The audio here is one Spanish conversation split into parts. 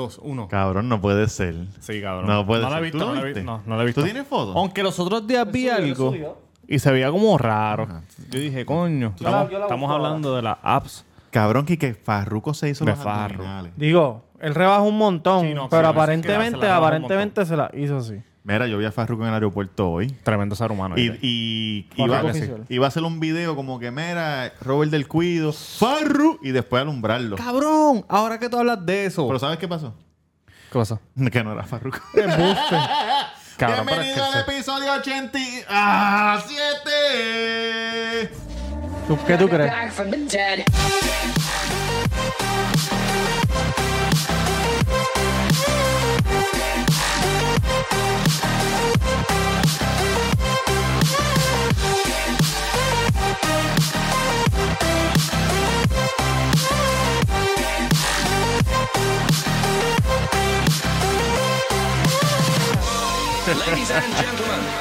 Dos, uno. Cabrón, no puede ser. Sí, cabrón. No puede no la he ser. visto, ¿Tú lo no la he viste? visto. No, no la he visto. ¿Tú tienes fotos? Aunque los otros días vi subió, lo algo y se veía como raro. Yo dije, coño, la- estamos, yo la estamos busco hablando de las apps. Cabrón, que Farruko se hizo De los Farru. abdominales. Digo, él rebajó un montón, Sí, no, sí, pero no, sí, que aparentemente, se la rebajó un aparentemente se la hizo así. Mira, yo vi a Farruko en el aeropuerto hoy. Tremendo ser humano. Y, y iba, oficial. iba a hacer un video como que, mira, Robert del Cuido, Farru, y después alumbrarlo. Cabrón, ahora que tú hablas de eso. Pero ¿sabes qué pasó? ¿Qué pasó? Que no era Farruko. Cabrón, pero es Bienvenido que al se- episodio 80 y- ¡Ah, 7! ¿Tú, ¿Qué tú crees?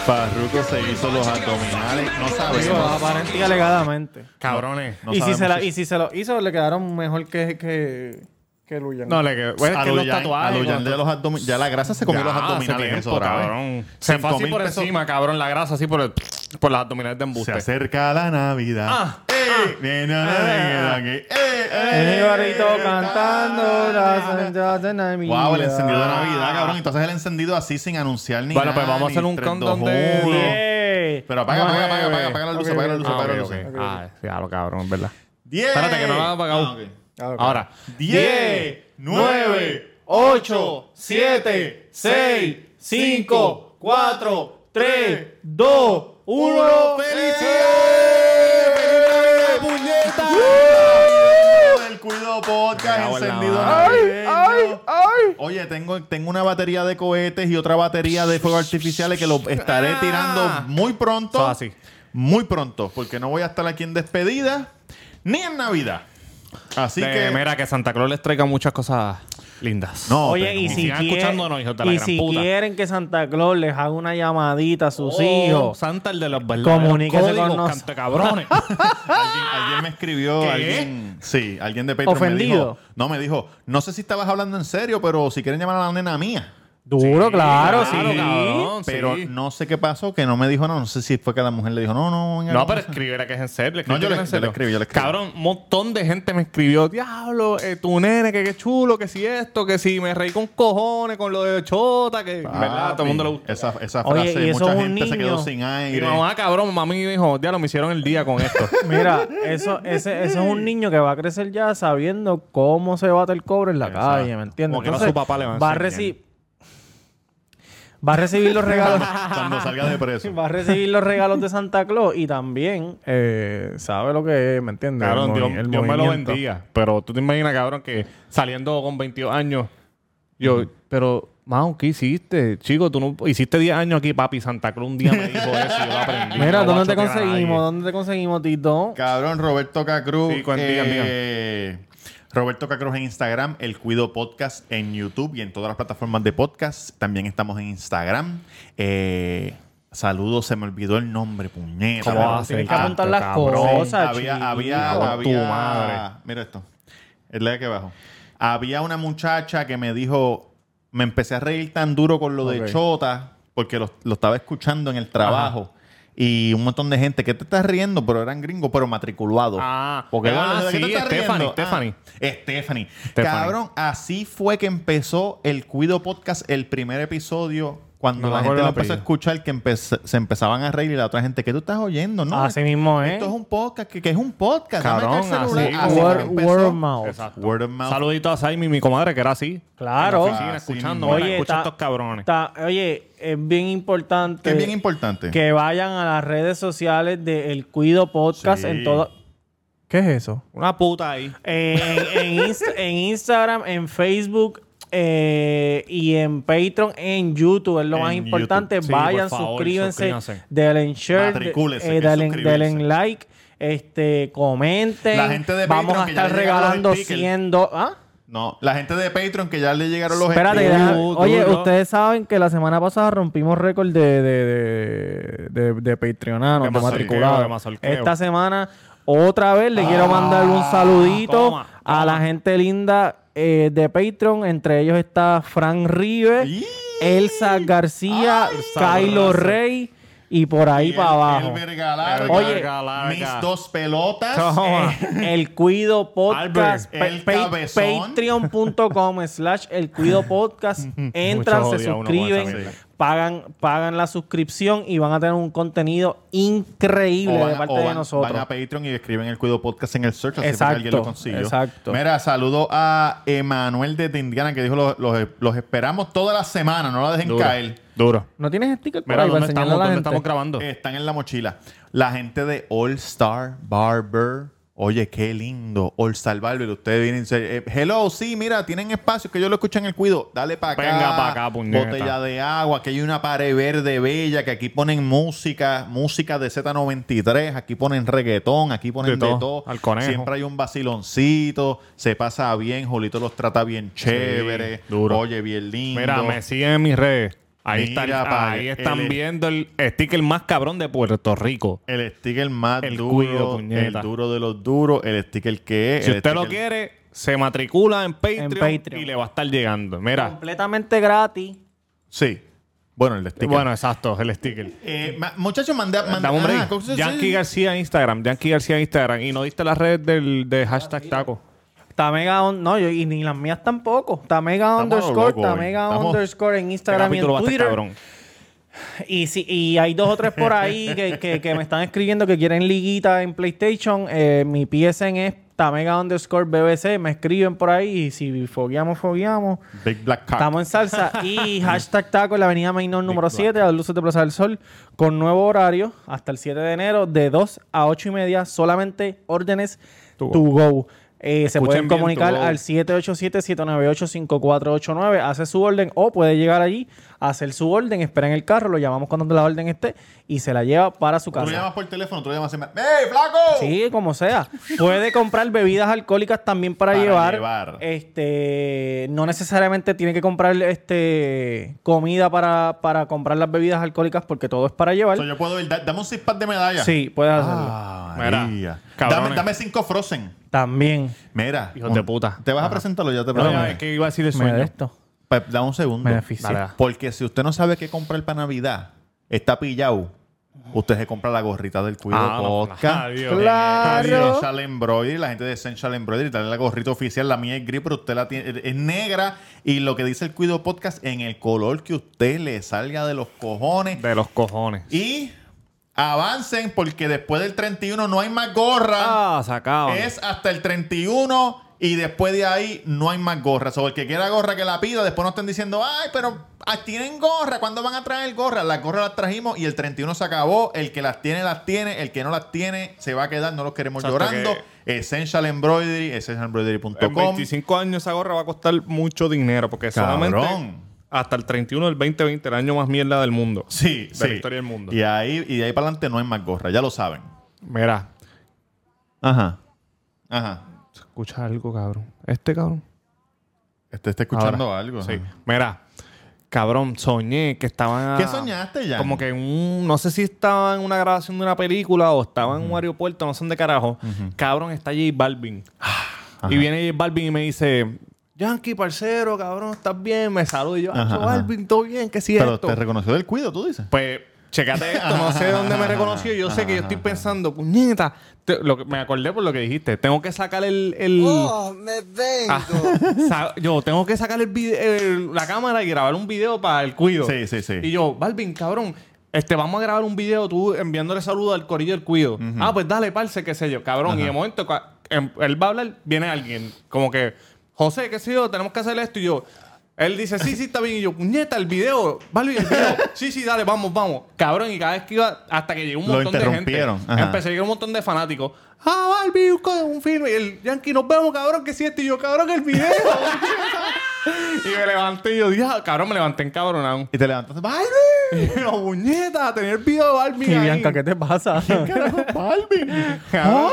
Farruko se hizo los abdominales. No sabemos. aparente y alegadamente. Cabrones. No y, si se la, y si se lo hizo, le quedaron mejor que, que, que Luyan. No, le quedó. Bueno, es a que los Luyan- tatuajes. a Luyan cuando- de los Ya la grasa se comió los abdominales. tiempo, eso cabrón. Se fue así por pesos. encima, cabrón. La grasa así por, el, por las abdominales de Se embuste. acerca la Navidad. Ah, ¡Eh! Nena, nena, que- ¡Eh! El ¡Eh! Ibarrito cantando las entradas de Navidad. Wow, el encendido de Navidad, cabrón. Entonces el encendido así sin anunciar ni Bueno, pues vamos a hacer un countdown de- Pero apaga, apaga, apaga, apaga, apaga la luz, apaga la luz. Ah, apaga la luz. Ah, sí, cabrón, es verdad. Diez. Espérate, que no lo has apagado. Ah, ok. Ah, ok. Ahora. 10, 9, 8, 7, 6, 5, 4, 3, 2, 1. ¡Felicidades! ¡Puñeta! El Cuido Podcast cago en la encendido madre. navideño. Oye, tengo, tengo una batería de cohetes y otra batería de fuegos artificiales que lo estaré tirando muy pronto. Eso así. Muy pronto, porque no voy a estar aquí en despedida ni en Navidad. Así De- que. Mira, que Santa Claus les traiga muchas cosas lindas. No, Oye, pero- y si, sigan quieren, escuchándonos, hijos de la y gran si puta. quieren que Santa Claus les haga una llamadita a sus Oh, hijos, Santa, el de los verdaderos Comuníquese con nosotros. cantacabrones. alguien, alguien me escribió, ¿Qué? alguien, sí, alguien de Patreon me dijo, no me dijo, no sé si estabas hablando en serio, pero si quieren llamar a la nena mía, duro, claro, sí. claro, cabrón. pero sí. no sé qué pasó, que no me dijo, no, no sé si fue que la mujer le dijo, no, no, No, no pero sé". escribe que es en serio. No, yo le- que es en yo serio. le escribí, yo le escribí. Cabrón, un montón de gente me escribió, diablo, eh, tu nene, que qué chulo, que si esto, que si me reí con cojones, con lo de Chota, que Papi, verdad, todo el mundo le gusta. Esa, esa Oye, frase, y eso mucha es un gente se quedó sin Y aire. mi mamá, cabrón, mami dijo, diablo, me hicieron el día con esto. Mira, eso, ese, ese es un niño que va a crecer ya sabiendo cómo se bate el cobre en la Exacto. calle, ¿me entiendes? Como que no a su papá le va a va a recibir va a recibir los regalos Cuando salga de preso. va a recibir los regalos de Santa Claus y también eh, sabe lo que es, ¿me entiendes? Cabrón, El Dios, el Dios me lo movimiento. bendiga. Pero tú te imaginas, cabrón, que saliendo con 22 años, yo, pero, Mau, ¿qué hiciste? Chico, tú no hiciste 10 años aquí, papi. Santa Cruz un día me dijo eso y yo lo aprendí. Mira, No ¿dónde te conseguimos? ¿Dónde te conseguimos, Tito? Cabrón, Roberto Cacruz. Sí, digan, eh, Roberto Cacruz en Instagram, El Cuido Podcast en YouTube y en todas las plataformas de podcast. También estamos en Instagram. Eh, saludos, se me olvidó el nombre, puñeta. ¿Cómo? Tienes que apuntar las cosas, había, chico. había, Tu había, madre. mira esto, es la de aquí abajo. Había una muchacha que me dijo, me empecé a reír tan duro con lo de Chota, porque lo, lo estaba escuchando en el trabajo. Y un montón de gente que te estás riendo, pero eran gringos, pero matriculados. Ah, porque ah, bueno, ¿de qué sí, estás Stephanie. Ah, Stephanie. Stephanie. Cabrón, así fue que empezó el Cuido Podcast, el primer episodio, cuando No la gente lo el empezó a escuchar, que se empezaban a reír y la otra gente, ¿qué tú estás oyendo? No, Así mismo, ¿eh? esto es un podcast, que, que es un podcast. celular. así, Así Word, word of mouth. Exacto. Word of mouth. Saludito a Saimi, mi comadre, que era así. Claro. En la oficina, Así escuchando. Oye, escucha ta- estos cabrones. ta- oye, es bien importante. Que es bien importante. Que vayan a las redes sociales de El Cuido Podcast Sí. en todo. ¿Qué es eso? Una puta ahí. Eh, en, en Inst- en Instagram, en Facebook eh, y en Patreon, en YouTube, es lo En más importante. Sí, Vayan, favor, suscríbanse, suscríbanse. denle share, eh, denle, like, este, comenten. La gente de Vamos Patreon a estar regalando stickers. 100 do- ¿Ah? No, la gente de Patreon que ya le llegaron los Espérate, oye, duro. ustedes saben que la semana pasada rompimos récord de, de, de, de, de Patreonanos, De matriculados. Esta semana, otra vez, le quiero mandar un saludito toma, a la gente linda eh, de Patreon. Entre ellos está Frank Rive, ¡Y! Elsa García, Ay, Kylo. Rey y por ahí Y para el- abajo. el verga larga, Oye, Verga larga. mis dos pelotas. Eh, el Cuido Podcast. Patreon.com slash el Cuido Podcast. Entran, se suscriben. Pagan, pagan la suscripción y van a tener un contenido increíble van, de a- parte de nosotros. van a Patreon y escriben el Cuido Podcast en el search, así para que Exacto, alguien lo consiguió. exacto. Mira, saludo a Emanuel de Indiana que dijo los, los, los esperamos toda la semana, no la dejen Duro. caer. Duro. ¿No tienes sticker por Mira, ahí ¿dónde enseñarle estamos, a la ¿dónde gente? estamos grabando? Están en la mochila. La gente de All Star Barber. Oye, qué lindo. All Barber. Ustedes vienen eh, hello, sí, mira, tienen espacio que yo lo escucho en el cuido. Dale para acá. Venga pa' acá, puñeta. Botella de agua. Que hay una pared verde bella. Que aquí ponen música. Música de Z93. Aquí ponen reggaetón. Aquí ponen De de todo. todo. Al conejo. Siempre hay un vaciloncito. Se pasa bien. Julito los trata bien chévere. duro. Oye, bien lindo. Mira, me siguen en mis redes. Ahí, Mira, están, pa, ahí están el- viendo el sticker más cabrón de Puerto Rico. El sticker más El duro, cuido, el duro de los duros, el sticker que es. Si usted lo quiere, se matricula en Patreon, Patreon. y le va a estar llegando. Mira. Completamente gratis. Sí. Bueno, el sticker. Bueno, exacto, el sticker. Eh, muchachos, mandé. mandé Dame un break. ah, ¿cómo se- Yankee. García Instagram. Yankee García Instagram. Y no diste las redes del de hashtag taco. Tamega on, no, yo, y ni las mías tampoco. Tamega Estamos underscore, locos. Tamega Estamos- underscore en Instagram y en capítulo va a estar Twitter. cabrón. Y, si, y hay dos o tres por ahí que, que- que me están escribiendo que quieren liguita en PlayStation. Eh, mi PSN es Tamega underscore BBC. Me escriben por ahí y si fogueamos, fogueamos. Big Black Cock. Estamos en salsa. Y hashtag taco en la avenida Mainor número 7, a las luces de Plaza del Sol, con nuevo horario hasta el 7 de enero, de 2 a 8 y media, solamente órdenes to go. Eh, se pueden bien, comunicar go. al 787-798-5489, hace su orden o puede llegar allí, hacer su orden, espera en el carro, lo llamamos cuando la orden esté y se la lleva para su Tú lo casa. llamas por teléfono, tú lo llamas. en- ¡Ey, flaco! Sí, como sea. Puede comprar bebidas alcohólicas también para, Para llevar. llevar. Este, no necesariamente tiene que comprar este comida para, para comprar las bebidas alcohólicas porque todo es para llevar. Yo puedo ir. da- dame un six pack de medalla. Sí, puedes hacerlo. Ah, Mira. Dame, dame cinco Frozen. También. Mira. Hijos de puta. ¿Te vas a presentarlo? Ya te No, presenté. es que iba a decir de sueño. esto. Pa- Dame un segundo. Beneficio. Dale, dale. Porque si usted no sabe qué comprar para Navidad, está pillado. Usted se compra la gorrita del Cuido Ah, no. Podcast. Adiós. Claro. Essential Embroidery, la gente de Essential Embroidery, trae la gorrita oficial. La mía es gris, pero usted la tiene, es negra. Y lo que dice el Cuido Podcast, en el color que usted le salga de los cojones. De los cojones. Y avancen, porque después del 31 no hay más gorra. Ah, se acaba. Es hasta el 31 y después de ahí no hay más gorras. O el que quiera gorra que la pida, después no estén diciendo, ay, pero ah, tienen gorra, ¿cuándo van a traer gorra? Las gorras las trajimos y el 31 se acabó. El que las tiene, las tiene. El que no las tiene, se va a quedar. No los queremos Exacto, llorando. Essential Embroidery, En essentialembroidery.com. 25 años esa gorra va a costar mucho dinero porque Cabrón. solamente hasta el 31 del 2020, el año más mierda del mundo. Sí, De sí. la historia del mundo. Y ahí, y de ahí para adelante no hay más gorra, ya lo saben. Mira, Ajá. Ajá. ¿Se escucha algo, cabrón? Este cabrón. Este está escuchando Ahora. algo. Sí. ajá. Mira, cabrón, soñé que estaban. ¿Qué soñaste ya? Como que un. No sé si estaba en una grabación de una película o estaba en un aeropuerto, no sé dónde carajo. Cabrón, está J Balvin. Y viene J Balvin y me dice. Yankee, parcero, cabrón, ¿estás bien? Me saluda y yo, Ajá, "Acho, ajá. Balvin, ¿todo bien? ¿Qué sí Pero esto? te reconoció del cuido, tú dices. Pues, checate esto, no sé de dónde me reconoció. Yo sé que yo estoy pensando, puñeta. Te- lo que, me acordé por lo que dijiste. Tengo que sacar el. el Oh, me vengo. Ah, sa- yo tengo que sacar el vide- el- la cámara y grabar un video para el cuido. Sí, sí, sí. Y yo, Balvin, cabrón. Este, vamos a grabar un video tú enviándole saludos al corillo del cuido. Ah, pues dale, parce, qué sé yo, cabrón. Y de momento, cua- em- él va a hablar, viene alguien, como que, José, qué sé yo, tenemos que hacer esto. Y yo, él dice, sí, sí, está bien. Y yo, puñeta, el video, Balvin, el video. sí, sí, dale, vamos, vamos. Cabrón, y cada vez que iba, hasta que llegó un Lo montón de gente, interrumpieron. Ajá. empecé a llegar un montón de fanáticos. Ah, Balvin, un co- un filme. Y el Yankee, nos vemos, cabrón, que si esto. Y yo, cabrón, el video. y me levanté y yo, dije, "Ah, cabrón, me levanté encabronado. Y te levantaste. ¡Balvin! Y yo, puñeta, tenía el video de Balvin Y ahí. Bianca, ¿qué te pasa? ¡Balvin! Cabrón.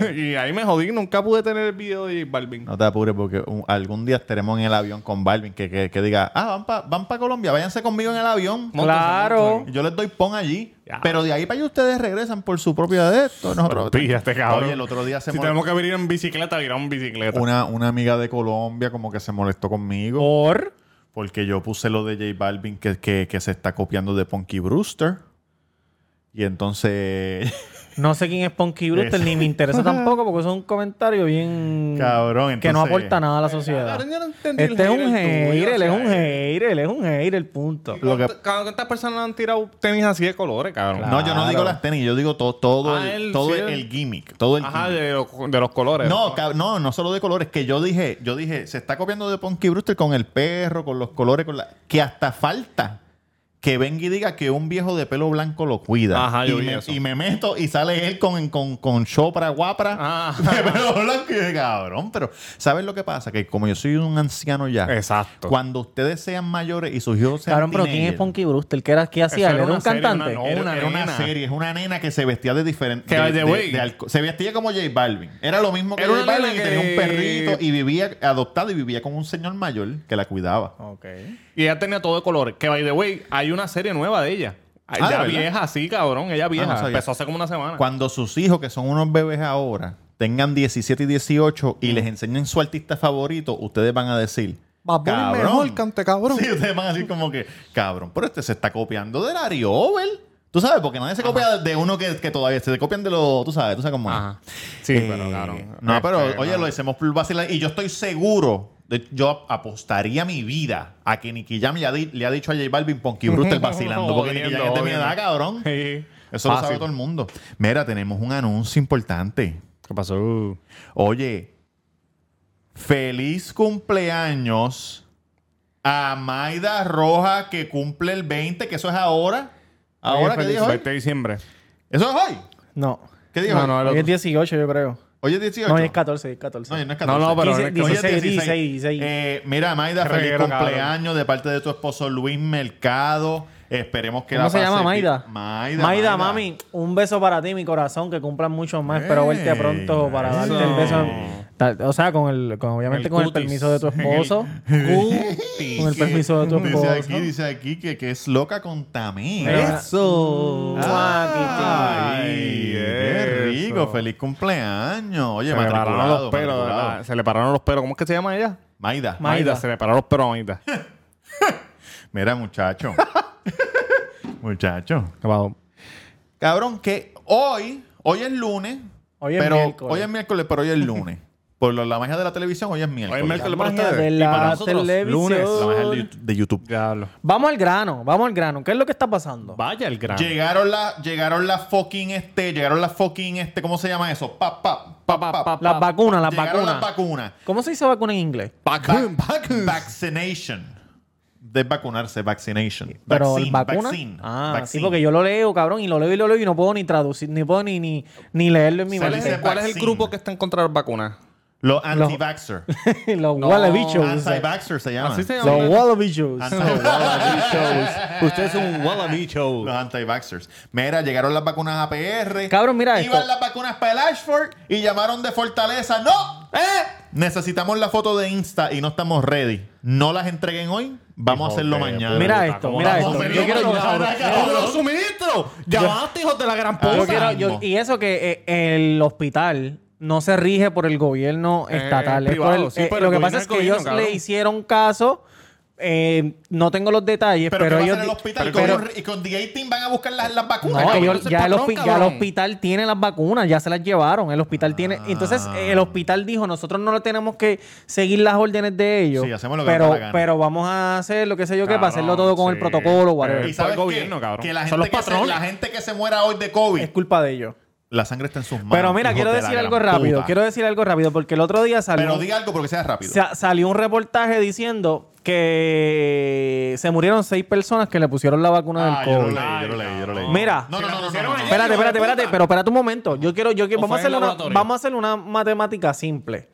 y ahí me jodí. Nunca pude tener el video de J Balvin. No te apures porque un- algún día estaremos en el avión con Balvin que, que, que diga, ah, van para van pa Colombia, váyanse conmigo en el avión. Claro. Y Yo les doy pon allí. Ya. Pero de ahí para allá ustedes regresan por su propia de esto. Nosotros, Píllate, cabrón. Oye, el otro día se Si tenemos que venir en bicicleta, viramos en bicicleta. una, una amiga de Colombia como que se molestó conmigo Por. porque yo puse lo de J Balvin que, que, que se está copiando de Punky Brewster. Y entonces, No sé quién es Punky Brewster, ni me interesa tampoco porque eso es un comentario bien... Cabrón, Que no entonces- aporta nada a la sociedad. Cabrón, yo no Este es un hater él es un hater, él es un hater, el punto. Lo que- ¿Cuántas- ¿Cuántas personas han tirado tenis así de colores, cabrón? Claro. No, yo no digo las tenis, yo digo todo, todo, Ah, el, el- todo sí, el, el- gimmick. Todo el Ajá, gimmick. de, los- de los colores. No, no, no solo de colores, que yo dije, yo dije, se está copiando de Punky Brewster con el perro, con los colores, con la. que hasta falta que venga y diga que un viejo de pelo blanco lo cuida. Ajá, y, yo vi me, eso. y me meto y sale él con, con, con Chopra guapra Ah. de pelo blanco y de cabrón. Pero, ¿sabes lo que pasa? Que como yo soy un anciano ya, Exacto. cuando ustedes sean mayores y sus hijos sean Cabrón, pero ¿quién es Punky Brewster? ¿Qué, era, qué hacía? Eso ¿Él era era un serie, cantante? una- no, Era, una era una nena. serie, es una nena que se vestía de diferente. Que, by the way- se vestía como J Balvin. Era lo mismo que Era J Balvin y nena tenía un que- perrito y vivía adoptado y vivía con un señor mayor que la cuidaba. Ok. Y ella tenía todo de colores. Que, by the way, hay una serie nueva de ella. Ah, ya ¿de vieja, sí, cabrón. Ella vieja. no sabía. Empezó hace como una semana. Cuando sus hijos, que son unos bebés ahora, tengan 17 y 18 y les enseñen su artista favorito, ustedes van a decir. Bad Bunny "Cabrón". mejor, cante cabrón. Sí, ustedes van a decir como que, cabrón, pero este se está copiando del Ari Over. Tú sabes, porque nadie se copia de uno que, que todavía se copian de los, tú sabes, tú sabes cómo es. Ajá. Sí, Eh, pero cabrón. No, pero Este, oye, no. lo hacemos por vacilar. Y yo estoy seguro, de- yo apostaría mi vida a que Nicky Jam le ha, di- le ha dicho a J Balvin Punky Brewster vacilando. porque Nicky Jam es de mi edad, cabrón. Sí. Eso lo sabe Fácil. todo el mundo. Mira, tenemos un anuncio importante. ¿Qué pasó? Oye, feliz cumpleaños a Maida Roja que cumple el 20, que eso es ahora. ¿Ahora qué es hoy? 20 de diciembre. ¿Eso es hoy. No. ¿Qué día es No, no, el Hoy es otro. 18, yo creo. Hoy es 18. No, hoy es 14, es 14. No, no es No, 14. no, pero Dice- no es que- Hoy es 16, 16, 16. Eh, mira, Maida, feliz reguero, cabrón. cumpleaños de parte de tu esposo Luis Mercado. Esperemos que ¿Cómo la se llama Maida? Maida? Maida, mami, un beso para ti, mi corazón, que cumplan muchos más. Espero verte Ey, pronto para eso. darte el beso. O sea, con el, con, obviamente El con el cutis. permiso de tu esposo. con el permiso de tu Dice esposo. aquí, dice aquí que, que es loca con Tamí. Eso. Ay, qué eso. Rico. Feliz cumpleaños. Oye, Se le pararon los pelos. Se le pararon los pelos. ¿Cómo es que se llama ella? Maida. Ma- Maida. Se le pararon los pelos a Maida. Mira, muchacho. muchacho. ¿Qué pasó? Cabrón, que hoy, hoy es lunes. Hoy es pero, miércoles. Hoy es miércoles, pero hoy es lunes. Por lo- la magia de la televisión, hoy es miércoles. Hoy es miércoles para magia ustedes. de la para nosotros, televisión. lunes. La magia de YouTube- de YouTube. Diablo. Vamos al grano, vamos al grano. ¿Qué es lo que está pasando? Vaya el grano. Llegaron las llegaron las fucking este, llegaron las fucking este, ¿cómo se llama eso? Pa, pa, pa, pa, pa. Las vacunas, las Llegaron vacunas. las vacunas. ¿Cómo se dice vacuna en inglés? Vacun, Va- vacun. Vaccination. De vacunarse, vaccination. Pero Vaccine, vacuna. vaccine, ah, sí, vaccine. porque yo lo leo, cabrón, y lo leo y lo leo y no puedo ni traducir, ni puedo ni, ni, ni leerlo en mi Se ¿Cuál es, dice el, cuál es el vaccine. grupo que está en contra de las vacunas? Los anti-vaxxer. Los No, wallabichos. Anti-vaxxer se llaman. Así se Los wallabichos. Usted es un wallabicho. Los anti-vaxxers. Mira, llegaron las vacunas APR. Cabrón, mira Iban esto. las vacunas para el Ashford y llamaron de Fortaleza. ¡No! ¡Eh! Necesitamos la foto de Insta y no estamos ready. No las entreguen hoy. Vamos a hacerlo de mañana. Mira esto, ¿cómo mira a esto. Yo quiero- los suministros. Llamaste, hijos de la gran puta. y eso que eh, el hospital no se rige por el gobierno Eh, estatal. es privado, por el- sí, eh, pero lo que pasa es que gobierno, ellos cabrón. le hicieron caso. eh, no tengo los detalles, Pero, pero, ¿qué va a ellos. hacer el hospital? pero- ¿Con- y con The 18 van a buscar las, las No, vacunas. que cabrón. ellos- ese ya, el patrón, hospi- ya el cabrón. hospital tiene las vacunas, ya se las llevaron. El hospital tiene. Entonces, Ah. eh, el hospital dijo: nosotros no le tenemos que seguir las órdenes de ellos. Sí, hacemos lo que pero, da la gana. pero vamos a hacer lo que sé yo, que para hacerlo todo con el protocolo, whatever. Eh, Y sabes el qué? gobierno, cabrón. que la Son gente los que, se, patrones. la gente que se muera hoy de COVID, Es culpa de ellos. La sangre está en sus manos. Pero mira, quiero de decir algo rápido. puta. Quiero decir algo rápido, porque el otro día salió. Pero diga algo porque sea rápido. Sa- salió un reportaje diciendo que se murieron seis personas que le pusieron la vacuna Ah, del yo lo COVID. leí, yo lo leí, yo lo leí. Mira. no, no, no, no, no. Espérate, espérate, espérate, pero espérate un momento. Yo quiero, yo quiero, ¿O vamos a, hacer una, vamos a hacer una matemática simple.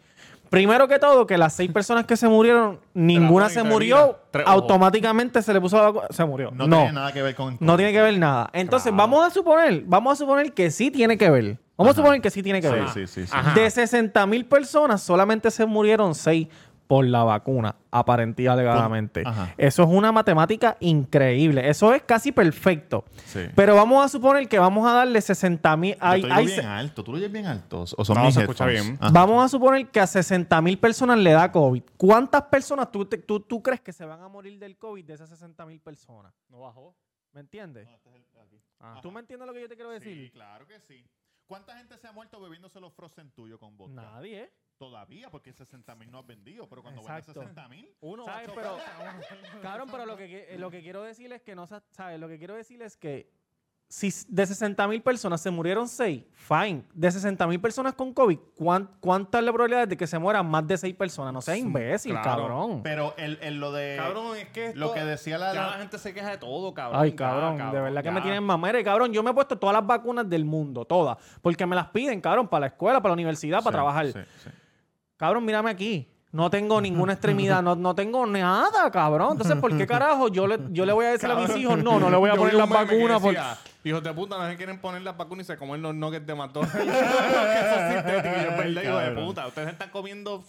Primero que todo, que las seis personas que se murieron, ninguna se murió, mira. Tres ojos. automáticamente se le puso la vacuna, se murió. No, No, tiene nada que ver con... no tiene que ver nada. Entonces, vamos a suponer, vamos a suponer que sí tiene que ver. Vamos Ajá. a suponer que sí tiene que Sí, ver. sí, sí, sí. Ajá. De 60 mil personas, solamente se murieron 6 por la vacuna, alegadamente. Ajá. Eso es una matemática increíble. Eso es casi perfecto. Sí. Pero vamos a suponer que vamos a darle 60 mil. Yo te digo bien alto. ¿Tú lo oyes bien alto? ¿O son No, mis se escucha headphones? bien. Ajá. Vamos a suponer que a 60 mil personas le da COVID. ¿Cuántas personas tú, te- tú, tú crees que se van a morir del COVID de esas 60 mil personas? No bajó. ¿Me entiendes? Ah. ¿Tú me entiendes lo que yo te quiero decir? Sí, claro que sí. ¿Cuánta gente se ha muerto bebiéndose los frozen tuyos con vodka? Nadie, ¿eh? Todavía, porque 60 mil no has vendido. Pero cuando vendas Exacto. 60 mil... Uno ¿Sabes? ocho Pero, cabrón, pero lo que, qui- lo que quiero decir es que no, sa- ¿sabes? Lo que quiero decir es que si s- de 60 mil personas se murieron 6, fine. De 60 mil personas con COVID, ¿cuán- ¿cuánta es la probabilidad de que se mueran más de 6 personas? No seas imbécil, claro. cabrón. Pero el, el lo de... Cabrón, es que Lo que decía la- ya la- gente se queja de todo, cabrón. Ay, Ya, cabrón, de verdad que me ya. tienen mamera. Y, cabrón, yo me he puesto todas las vacunas del mundo, todas. Porque me las piden, cabrón, para la escuela, para la universidad, para Sí, trabajar. sí, sí. Cabrón, mírame aquí. No tengo ninguna extremidad, no, no tengo nada, cabrón. Entonces, ¿por qué carajo yo le, yo le voy a decir a mis hijos, no, no le voy a Yo poner vi las un meme que vacunas? porque decía, Hijos de puta, no se quieren poner las vacunas y se comen los nuggets de McDonald's. que son sintéticos. Yo, verdad, hijo de cabrón. puta. Ustedes están comiendo...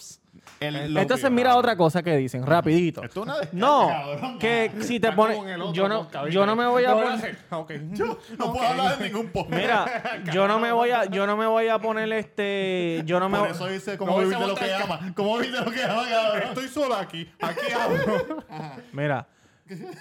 El- lo Entonces, mira otra cosa que dicen, rapidito. Esto es una descarga, No, cabrón. que si te pones... Yo no, yo no me voy a ¿Lo poner... hace? Ah, ok. No puedo hablar de ningún podcast. Mira, yo no me voy a, yo no me voy a poner este, yo no me Por eso dice cómo No, vivir de lo que ama. ¿Cómo vivir de lo que ama, cabrón? Estoy solo aquí. Aquí hablo. Mira,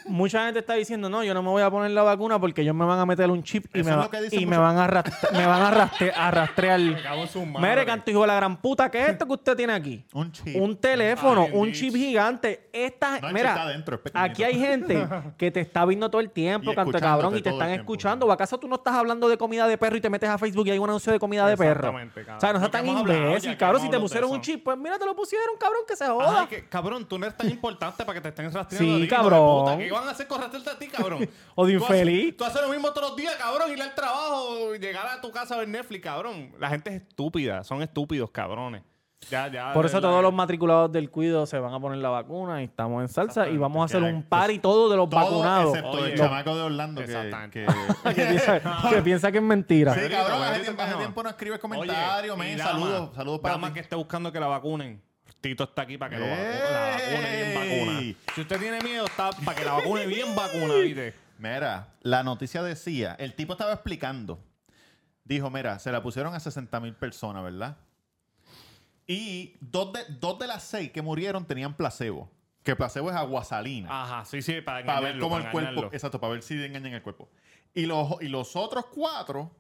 mucha gente está diciendo, no, yo no me voy a poner la vacuna porque ellos me van a meter un chip y, me, va- y van a, arrastra- me van a, arrastre- a rastrear. Mire, canto hijo de la gran puta, ¿qué es esto que usted tiene aquí? Un chip. Un teléfono, Ay, un bitch. chip gigante. Esta, No, mira, está adentro, aquí hay gente que te está viendo todo el tiempo, Y canto cabrón, y te están escuchando. ¿O acaso tú no estás hablando de comida de perro y te metes a Facebook y hay un anuncio de comida de perro? Exactamente, cabrón. O sea, no seas tan imbécil, cabrón. Si te pusieron un chip, pues mira, te lo pusieron, cabrón, que se joda. Ay, que, cabrón, tú no eres tan importante para que te estén rastreando. Sí, cabrón. Puta. ¿Qué van a hacer con rastrearte a ti, cabrón? O de Tú haces- infeliz. Tú haces lo mismo todos los días, cabrón. Ir al trabajo, llegar a tu casa a ver Netflix, cabrón. La gente es estúpida. Son estúpidos, cabrones. Ya, ya. Por eso todos los matriculados del cuido se van a poner la vacuna y estamos en salsa y vamos a hacer un party todo de los Todo vacunados. excepto Oye. el chamaco de Orlando que... Que- que, piensa, que piensa que es mentira. Sí, cabrón, hace tiempo, hace no. tiempo no escribe Oye, comentarios, y men. Saludos, saludos para dama ti. que esté buscando que la vacunen. Tito está aquí para que lo vacu- ¡Ey! la vacune bien vacuna. Si usted tiene miedo, está para que la vacune bien vacuna, ¿viste? Mira, la noticia decía, el tipo estaba explicando. Dijo, mira, se la pusieron a 60 mil personas, ¿verdad? Y dos de, dos de las seis que murieron tenían placebo. Que placebo es aguasalina. Ajá, sí, sí, para para ver cómo el cuerpo... Exacto, para ver si engañan el cuerpo. Y los, y los otros cuatro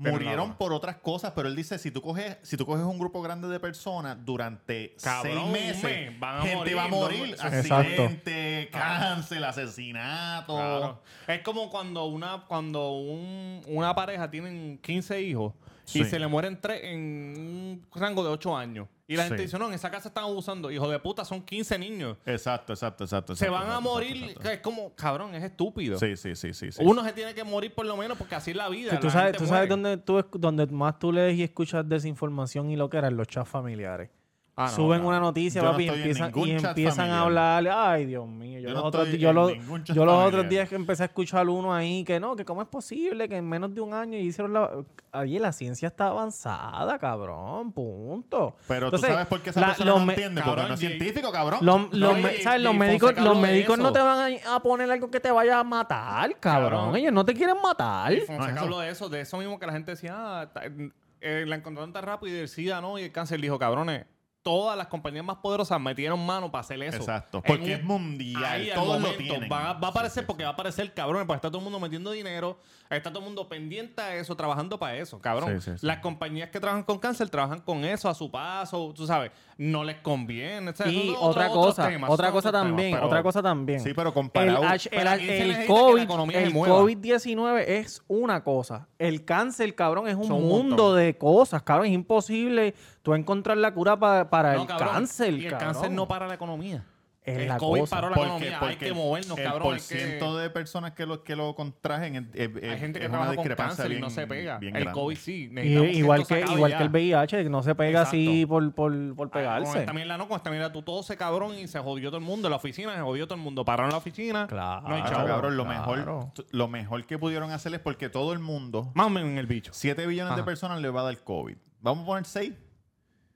Pero murieron por otras cosas, pero él dice, si tú coges, si tú coges un grupo grande de personas durante Cabrón, seis meses, mes, van a gente morir, va a no- morir. Exacto. Accidente, cáncer, asesinato. Claro. Es como cuando una cuando un- una pareja tienen 15 hijos Sí. y se le mueren tres en un rango de 8 años. Y la gente Sí. dice, no, en esa casa están abusando. Hijo de puta, son 15 niños. Exacto, exacto, exacto. se exacto, van a morir. exacto, exacto. Es como, cabrón, es estúpido. Sí, sí, sí, sí. sí. Uno se tiene que morir por lo menos porque así es la vida. Que tú la sabes, gente tú sabes dónde, tú, donde más tú lees y escuchas desinformación y lo que eran los chats familiares. Ah, no, Suben cabrón. una noticia, Yo no papi, y empiezan, y empiezan a hablar. Ay, Dios mío. Yo, Yo los, no otros, yo los- yo los otros días que empecé a escuchar uno ahí que no, que cómo es posible que en menos de un año hicieron la... Oye, la ciencia está avanzada, cabrón, punto. Pero Entonces, tú sabes por qué esa la- persona los no me- entiende, porque no es científico, cabrón. Los, No, ¿sabes? y los médicos, los médicos no te van a, a poner algo que te vaya a matar, cabrón. Cabrón. Ellos no te quieren matar. Fonseca No, habló de eso, de eso mismo que la gente decía, ah, eh, la encontraron tan rápido y el SIDA no, y el cáncer dijo, cabrones, todas las compañías más poderosas metieron mano para hacer eso. Exacto, En porque un- es mundial, Ahí al todos lo tienen. Va, va a aparecer Sí, sí, porque va a aparecer cabrones, porque está todo el mundo metiendo dinero, está todo el mundo pendiente a eso, trabajando para eso, cabrón. Sí, sí, sí. Las compañías que trabajan con cáncer trabajan con eso a su paso, tú sabes, no les conviene. o sea, Y otra cosa, temas, otra cosa temas, también, pero- otra cosa también. Sí, pero El, comparado... El, el COVID, se el mueva. COVID-19 es una cosa. El cáncer, cabrón, es un Son mundo de cosas, cabrón. Es imposible tú encontrar la cura pa- para No, el cabrón, cáncer, Y el cabrón. cáncer no para la economía. Es El la COVID cosa. paró la economía. Hay que el- movernos, el cabrón, que- ciento de personas que lo, que lo contrajen es, es- Hay gente que es una trabaja con discrepancia cáncer y no se pega. bien El. COVID sí. Y- igual que, igual ya. que el VIH, que no se pega así por, por, por Ah, pegarse. Con esta mierda no, con esta mierda tú todo se cabrón y se jodió todo el mundo. En la oficina se jodió todo el mundo. Pararon la oficina. Claro. No hay chavo. cabrón, lo, Claro. mejor, lo mejor que pudieron hacer es porque todo el mundo, Más o menos en el bicho. 7 billones de personas le va a dar COVID. Vamos a poner 6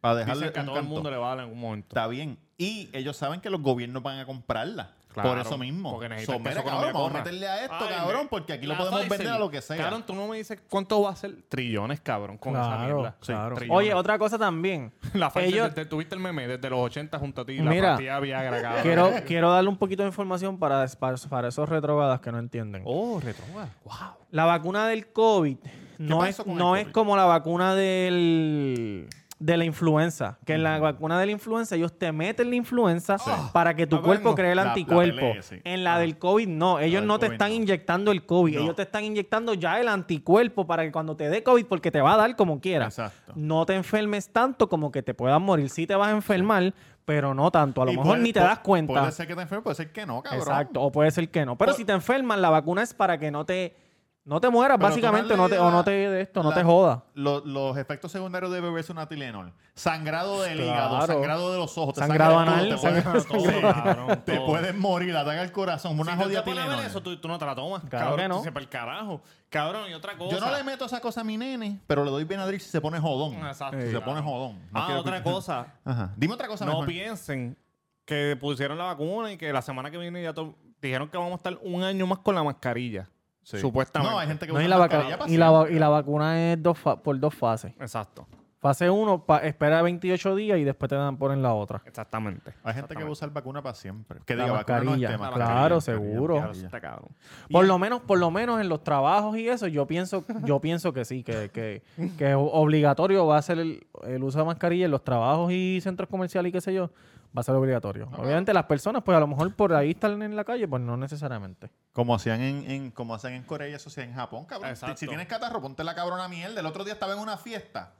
para dejarle Dicen que a todo el mundo le va a dar en algún momento. Está bien. Y ellos saben que los gobiernos van a comprarla. Claro, por eso mismo. porque necesitan So, que mira, esa cabrón, vamos a meterle a esto, Ay, cabrón, porque aquí lo podemos Pfizer. vender a lo que sea. Cabrón, tú no me dices cuánto va a ser trillones, cabrón, con esa Claro, mierda. claro. Oye, otra cosa también. La Pfizer, Ellos- desde- tuviste el meme desde los 80 junto a ti. Mira, la pastilla Viagra, cabrón. quiero, quiero darle un poquito de información para, para, para esos retrogadas que no entienden. Oh, retroga. Wow. La vacuna del COVID no, es, no es como la vacuna del de la influenza. Que en la vacuna de la influenza ellos te meten la influenza para que tu Ah, cuerpo bueno. cree el La- la anticuerpo. sí. En la del COVID no. Ellos no te COVID están no. inyectando el COVID. No. Ellos te están inyectando ya el anticuerpo para que cuando te dé COVID, porque te va a dar como quieras, Exacto. no te enfermes tanto como que te puedas morir. Sí te vas a enfermar, pero no tanto. A lo Y mejor puede- ni te das cuenta. Puede ser que te enfermes, puede ser que no, cabrón. Exacto, o puede ser que no. Pero Por- si te enfermas, la vacuna es para que no te, no te mueras, Pero básicamente, no te, o no te de esto, no te joda. lo- los efectos secundarios de beberse una Tylenol. Sangrado del hígado, sangrado de los ojos. te Sangrado sangra anal, todo, te sangrado- puedes- cabrón, Te puedes morir, ataca el corazón. Una Si te jodida ver Tylenol. eso, tú, tú no te la tomas. Claro cabrón, que no. sepa el carajo. Cabrón, y otra cosa. Yo no le meto esa cosa a mi nene, pero le doy Benadryl si se pone jodón. Exacto. Si se Claro. pone jodón. No ah, otra que- cosa. Ajá. Dime otra cosa No mejor. piensen que pusieron la vacuna y que la semana que viene ya to- dijeron que vamos a estar un año más con la mascarilla. Sí. Supuestamente. No, hay gente que No, usa y, la vaca- y, la, y la vacuna es dos fa- por dos fases. Exacto. Fase 1, espera 28 días y después te dan ponen la otra. Exactamente. Hay gente que va a usar vacuna para siempre. Que La diga, vacuna no mascarilla. esté, Claro, mascarilla, seguro. mascarilla. Está cabrón. Por lo menos, por lo menos en los trabajos y eso, yo pienso, yo pienso que sí, que, que, que obligatorio va a ser el, el uso de mascarilla en los trabajos y centros comerciales y qué sé yo, va a ser obligatorio. Obviamente las personas, pues a lo mejor por ahí están en la calle, pues no necesariamente. Como hacían en, en- como hacen en Corea y eso hacía en Japón, cabrón. Exacto. Si tienes catarro, ponte la cabrona mierda. El otro día estaba en una fiesta.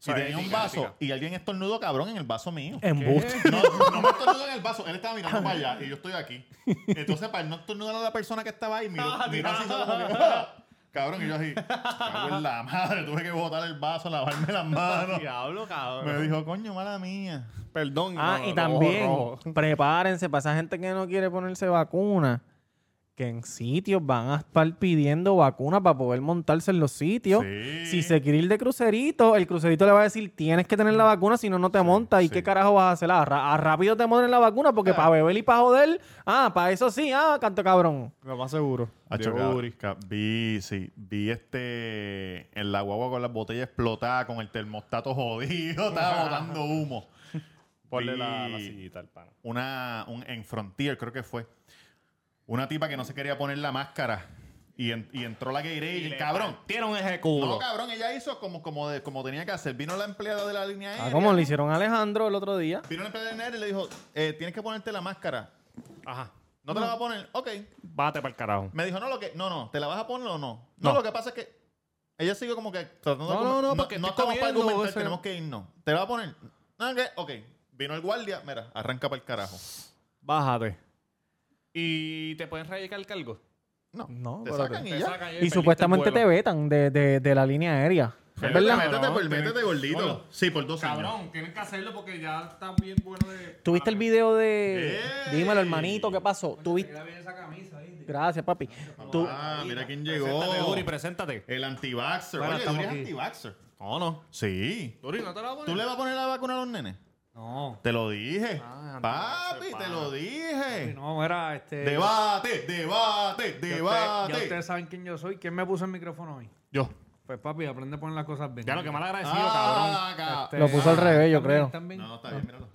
Y Sí, tenía un vaso ética. y alguien estornudó, cabrón, en el vaso mío. Embuste. No, no me estornudó en el vaso. Él estaba mirando para allá y yo estoy aquí. Entonces, para no estornudar a la persona que estaba ahí, miró, miró así solo como que, ¡ah! Cabrón, y yo así, cago en la madre, tuve que botar el vaso, lavarme las manos. Diablo, cabrón. Me dijo, coño, mala mía. Perdón. Ah, no, y también, prepárense para esa gente que no quiere ponerse vacuna, que en sitios van a estar pidiendo vacuna para poder montarse en los sitios. Sí. Si se quiere ir de crucerito, el crucerito le va a decir, tienes que tener la vacuna, si no, no te montas. ¿Y sí. qué carajo vas a hacer? Ah, ah, rápido te ponen la vacuna porque para beber y para joder, ah, para eso sí, ah, canto cabrón. Lo más seguro. Vi, sí, vi este en la guagua con las botellas explotadas, con el termostato jodido, estaba botando humo. Ponle Vi la, la sillita al pana. Una, un, en Frontier, creo que fue. Una tipa que no se quería poner la máscara y, en- y entró la Gatorade y el cabrón. Tiene ese culo. No, cabrón, ella hizo como, como, de- como tenía que hacer. Vino la empleada de la línea aérea. Ah, como le hicieron a Alejandro el otro día. Vino la empleada de la línea aérea y le dijo, eh, tienes que ponerte la máscara. Ajá. ¿No te la vas a poner? Ok. Bate para el carajo. Me dijo, no, lo que, no, no, ¿te la vas a poner o no? No, No. lo que pasa es que ella sigue como que tratando de No, argumen- no, no, porque no estoy estamos para comiendo, argumentar, ese- tenemos que irnos. ¿Te la vas a poner? No, ok, ok. Vino el guardia, mira, arranca para el carajo. Bájate. ¿Y te pueden radicar el cargo? No, No, te pero sacan te- y Te ya. sacan Y perdiste supuestamente te vetan de, de, de la línea aérea. ¿Es Métete, verdad? métete, por- métete gordito. Bueno, sí, por dos años. Cabrón, tienen que hacerlo porque ya está bien bueno de... ¿Tuviste el video de... ¡Ey! Dímelo, hermanito, ¿qué pasó? ¿Tuviste... Gracias, papi. Tú... Ah, mira quién Preséntate, llegó. Duri, preséntate. El anti-vaxxer. Bueno, Oye, estamos Duri es aquí. anti-vaxxer. No, no. Sí. Duri, ¿no te la voy ¿Tú le vas a poner la vacuna a los nenes? No. Te lo dije. Ah, Papi, anti-vaxxer, te lo dije. No, era este. Debate, debate, ya usted- debate. Ya ustedes saben quién yo soy. ¿Quién me puso el micrófono hoy? Yo. Pues papi, aprende a poner las cosas bien. Ya lo que mal agradecido, Ah, cabrón. ca- Este, Lo puso al revés, yo creo. ¿Están bien? No, no, está bien, míralo.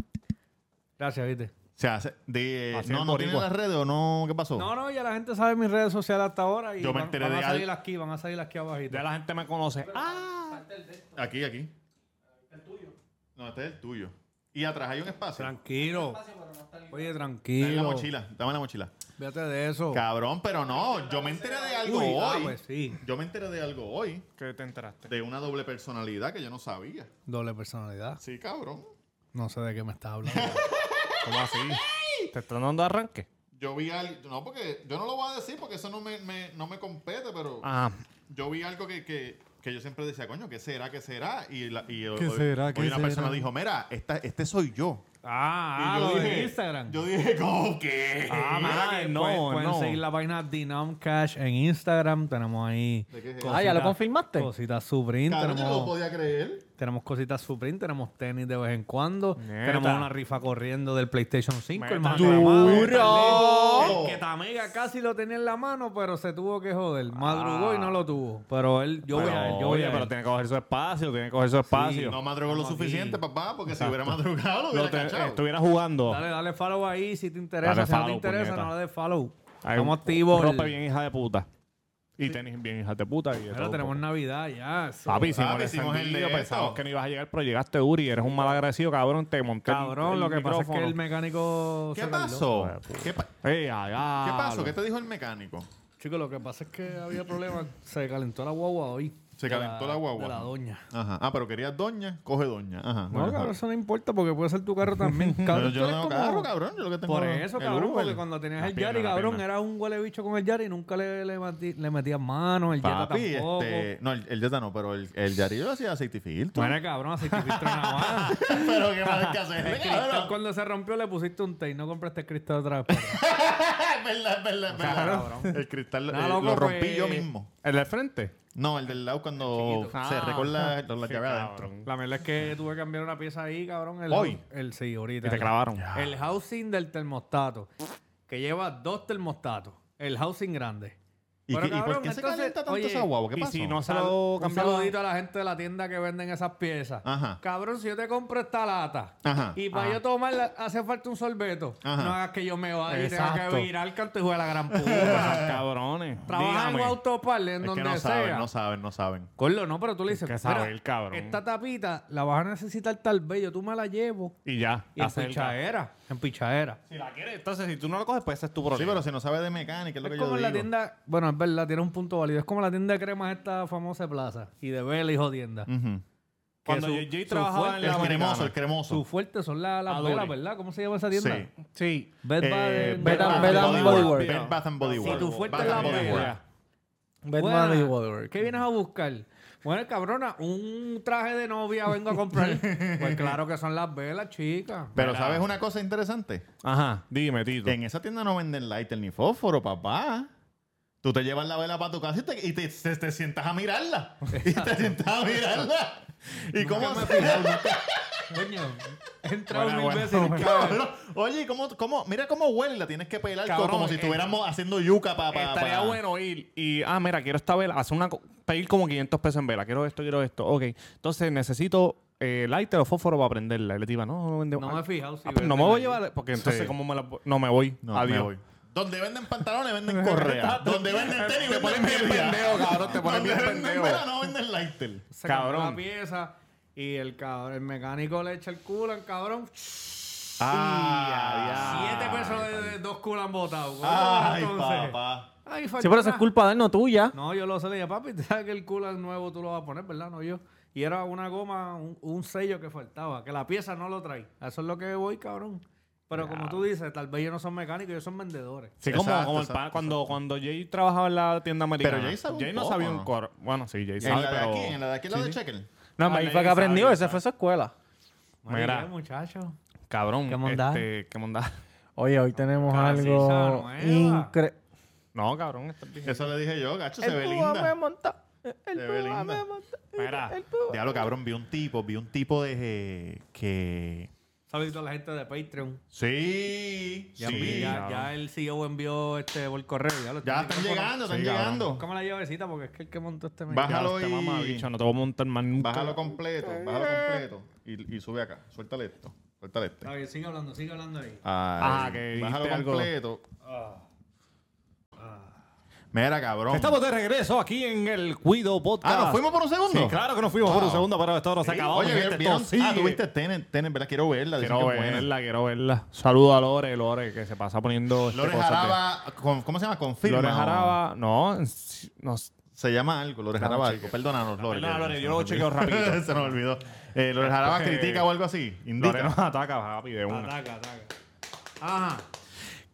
Gracias, viste. O sea, hace- de, Así no, no tiene las redes o no, ¿qué pasó? No, no, ya la gente sabe mis redes sociales hasta ahora. Y Yo me van- enteré van, de a salir al- aquí, van a salir aquí abajito. Ya la gente me conoce. Ah. Aquí, aquí. El tuyo. No, este es el tuyo. Y atrás hay un espacio. Tranquilo. Oye, Dame la tranquilo. mochila, dame la mochila. Fíjate de eso. Cabrón, pero no, yo me enteré de algo Uy, ah, hoy. pues sí. Yo me enteré de algo hoy. ¿Qué te enteraste? De una doble personalidad que yo no sabía. Doble personalidad. Sí, cabrón. No sé de qué me estás hablando. ¿Cómo así? ¿Te están dando arranque? Yo vi algo, no, porque yo no lo voy a decir porque eso no me, me- no me compete, pero Ah, yo vi algo que, que, que yo siempre decía, coño, ¿qué será? ¿Qué será? Y, la, y hoy, será? hoy ¿Qué una será? persona dijo, mira, esta, este soy yo. Ah, y yo lo de dije, Instagram. Yo dije, ¿cómo que? Ah, mira, que no, pueden, pueden no. seguir la página Denom Cash en Instagram. Tenemos ahí. ¿De es? Ah, ¿ya lo confirmaste? Cositas. Cabrón, yo no lo podía creer. Tenemos cositas Supreme. Tenemos tenis de vez en cuando. Neta. Tenemos una rifa corriendo del PlayStation 5. El Meta más mano. aclamado. ¡Duro! El que Tamega casi lo tenía en la mano, pero se tuvo que joder. Madrugó y no lo tuvo. Pero él, yo voy a él, yo voy oye, a pero él. tiene que coger su espacio, tiene que coger su espacio. No madrugó lo aquí. suficiente, papá, porque si hubiera madrugado lo Lo hubiera te- cachado. estuviera jugando. Dale, dale follow ahí si te interesa. Dale si no te interesa, puñeta. no le des follow. Hay Estamos un- activos. Ropa el- bien hija de puta. Y tenis bien hija de puta. Y de todo, tenemos poco. Navidad ya. eso. Papi, hicimos, Papi, el hicimos el encendido, de pensamos esto. que no ibas a llegar, pero llegaste duro y eres un mal agradecido, cabrón. Te monté el- Cabrón, el lo que pasa es que micrófono. el mecánico. ¿Qué tardó. pasó? ¿Qué, pa- Ey, ay, ay, ¿Qué pasó? ¿Qué te dijo el mecánico? Chico, lo que pasa es que había problemas. Se calentó la guagua hoy. Se De calentó la guagua. De la doña. Ajá. Ah, pero querías doña, coge doña. Ajá. No, Bueno, cabrón, eso no importa porque puede ser tu carro también. Pero Cabrón, yo tú no tengo como- carro, cabrón. Yo lo que tengo Por es eso, el cabrón, Uber. porque cuando tenías La el Yari, cabrón, pierna. era un huele bicho con el Yari y nunca le, le, metías mano, el Jetta Papi, tampoco. este... No, el, el Jetta no, pero el, el Yarillo lo hacía aceite y filtro. Bueno, cabrón, así te filtro nada más. pero qué más hay que El hacer, cristal cabrón. cuando se rompió le pusiste un tape, no compraste el cristal otra vez. Es verdad, es verdad, es verdad. El cristal eh, lo rompí pues. yo mismo. ¿El del frente? No, el del lado cuando se Ah, recuerda la, la sí, llave adentro. La verdad es que tuve que cambiar una pieza ahí, cabrón. El, ¿Hoy? El, sí, ahorita. Y te clavaron. El housing del termostato, que lleva dos termostatos. El housing grande. ¿Y, Pero, qué- y por cabrón, qué se entonces, calienta tanto oye, esa guagua? ¿Qué y pasó? si no se lo un cambiaron. saludito a la gente de la tienda que venden esas piezas. Ajá. Cabrón, si yo te compro esta lata Ajá. y para yo tomarla hace falta un sorbeto, Ajá. no hagas que yo me vaya y tenga Exacto. que virar canto y juega la gran puta. cabrones. Trabaja en Dígame. autopar en Es donde que no sea. saben, no saben, no saben. Corlo, no, pero tú le dices, que "Mira, saber, cabrón". esta tapita la vas a necesitar tal vez, yo tú me la llevo. Y ya. Y en hace el pichadera, en pichadera. Si la quieres, entonces si tú no la coges, pues ese es tu Sí, problema. pero si no sabe de mecánica, es lo Es que como yo en la digo. tienda, bueno, es verdad, tiene un punto válido. Es como la tienda de cremas esta famosa de plaza y de vela y jodienda. Ujú. Cuando su- JJ su trabajaba fuerte- en El la cremoso, el cremoso. Su fuerte son la- las Adore. velas, ¿verdad? ¿Cómo se llama esa tienda? Sí. Sí. Bed Eh, Bath- Bed and- Bed and Body Works. Works. Bed Bath and Body Si Works. tu fuerte Bath es la and Body vela. Works. ¿Qué vienes a buscar? Bueno, cabrona, un traje de novia vengo a comprar. pues claro que son las velas, chicas. Pero Mira. ¿sabes una cosa interesante? Ajá, dime, Tito. En esa tienda no venden lighter ni fósforo, papá. Tú te llevas la vela para tu casa y te, y te, te- te sientas a mirarla. Y te sientas a mirarla. ¿Y cómo me se-. Coño, he entrado mil buena, veces. Cabrón. Oye, ¿cómo, cómo, mira cómo huele. La tienes que pelar Cabrón, como si eh, estuviéramos haciendo yuca para... Estaría bueno ir y, ah, mira, quiero esta vela, hacer una, pedir como 500 pesos en vela, quiero esto, quiero esto, ok. Entonces necesito eh, lighter o fósforo para prenderla. Y le digo, no, no, vende- No me he fijado. si Ah, pues no me voy a llevar, porque entonces, Sí. ¿cómo me la.? No me voy. No, Adiós. me voy. Donde venden pantalones, venden correa. Donde venden tenis, Te venden ponen bien pendejo, cabrón, te ponen bien pendejo. vela, no venden lighter. Se Cabrón. la pieza y el cabrón, el mecánico le echa el culo al cabrón. Ah, Siete pesos de, de dos culas botados. Ay, Entonces, papá. Ay, Sí, pero eso es culpa de él, no tuya. No, yo lo sé, le dije, papi, te sabes que el culo nuevo tú lo vas a poner, ¿verdad? No yo. Y era una goma, un, un sello que faltaba, que la pieza no lo trae. A Eso es lo que voy, cabrón. Pero como tú dices, tal vez ellos no son mecánicos, ellos son vendedores. Sí, como, Exacto, como el exacto, pan- cuando, cuando Jay trabajaba en la tienda americana. Pero Jay sabe un no poco, sabía ¿no? un coro. Bueno, sí, Jay En sabe, la de pero... aquí, en la de aquí, la Sí, de. Checker. No, Ah, ahí Jay fue que sabe, aprendió, sabe. fue su escuela. Mira. Muchacho. Cabrón. ¿Qué mondad? Este, ¿Qué mondad? Oye, hoy tenemos Casi algo increíble. No, cabrón. Esto es bien. Eso le dije yo, gacho, se ve El púa me linda. monta. El Se ve púa me linda. monta. Mira, El. Diablo, cabrón, vi un tipo, vi un tipo de eh, que... Saludito a la gente de Patreon. Sí, Ya, sí. ya, ya el CEO envió este por correo. Ya, lo Ya tiene están llegando, están Sí, llegando. Búscame la llavecita porque es que el que montó este Bájalo Este y... mamabicho, no te voy a montar más nunca. Bájalo completo, bájalo completo. Y, y sube acá, suéltale esto, este. Bien, sigue hablando, sigue hablando ahí. Ahí. Ah, que Bájalo dijiste algo. completo. Mira, cabrón. Estamos de regreso aquí en el Cuido Podcast. Ah, ¿nos fuimos por un segundo? Sí, claro que nos fuimos por un segundo, pero esto no se acabó. Oye, gente, ¿vieron? esto Ah, tuviste Tenet, Tenet, ¿verdad? Quiero verla. Quiero buena. verla, quiero verla. Saludo a Lore, Lore, que se pasa poniendo. este, Lore de- Jaraba, ¿cómo se llama? Confirma. Lore. Jaraba, no, no Se llama algo, Lore Jaraba algo. Perdónanos, Lore. Perdona, que Lore, se yo lo chequeo rapidito. se nos olvidó. Eh, Lore Jaraba critica o algo así. Indica. nos ataca, papi, de una. Ataca, ataca. Ajá.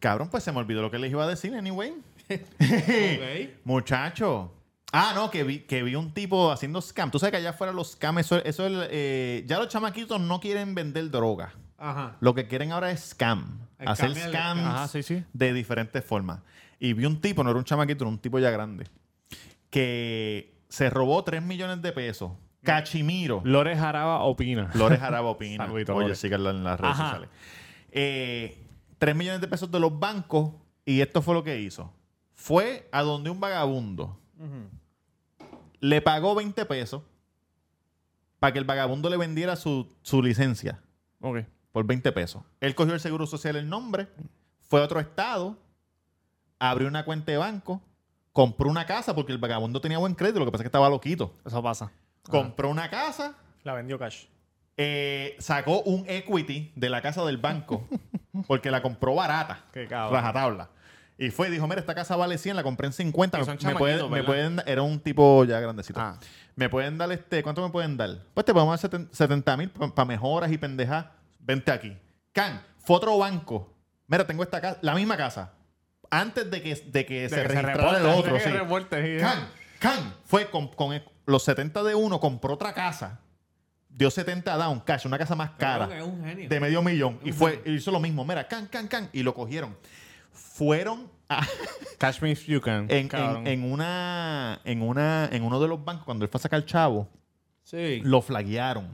Cabrón, pues se me olvidó lo que les iba a decir, anyway. Ok. Muchacho. Ah, no, que vi, que vi un tipo haciendo scam. Tú sabes que allá afuera los scams, eso, eso es, eh, ya los chamaquitos no quieren vender droga. Ajá. Lo que quieren ahora es scam. El hacer el scams scam. Ajá, sí, sí. de diferentes formas. Y vi un tipo, no era un chamaquito, era un tipo ya grande, que se robó 3 millones de pesos. Cachimiro. Lore Jaraba opina. Flores Araba opina. Saludito, Oye, Lore. en las redes Ajá. sociales. Eh, 3 millones de pesos de los bancos. Y esto fue lo que hizo. Fue a donde un vagabundo le pagó 20 pesos para que el vagabundo le vendiera su, su licencia Ok. por 20 pesos. Él cogió el seguro social el nombre, fue a otro estado, abrió una cuenta de banco, compró una casa porque el vagabundo tenía buen crédito, lo que pasa es que estaba loquito. Eso pasa. Compró una casa, La vendió cash. eh, sacó un equity de la casa del banco porque la compró barata. Qué cabrón. Rajatabla. Y fue y dijo, mira, esta casa vale 100, la compré en 50. Y Me, son me chamaquitos, pueden, me ¿verdad? pueden- era un tipo ya grandecito. Ah. Me pueden dar este, ¿cuánto me pueden dar? Pues te podemos dar seten- 70 mil para mejoras y pendejas. Vente aquí. Can, fue otro banco. Mira, tengo esta casa, la misma casa. Antes de que, de que se que se el otro. sí. reporte, fue con, con el- los 70 de uno, compró otra casa. Dio 70 down cash, una casa más cara un genio. de medio millón. Y fue, hizo lo mismo. Mira, can, can, can. Y lo cogieron. Fueron a- Catch me if you can. en, en, en una, en una, en uno de los bancos, cuando él fue a sacar chavo, Sí. lo flaguearon.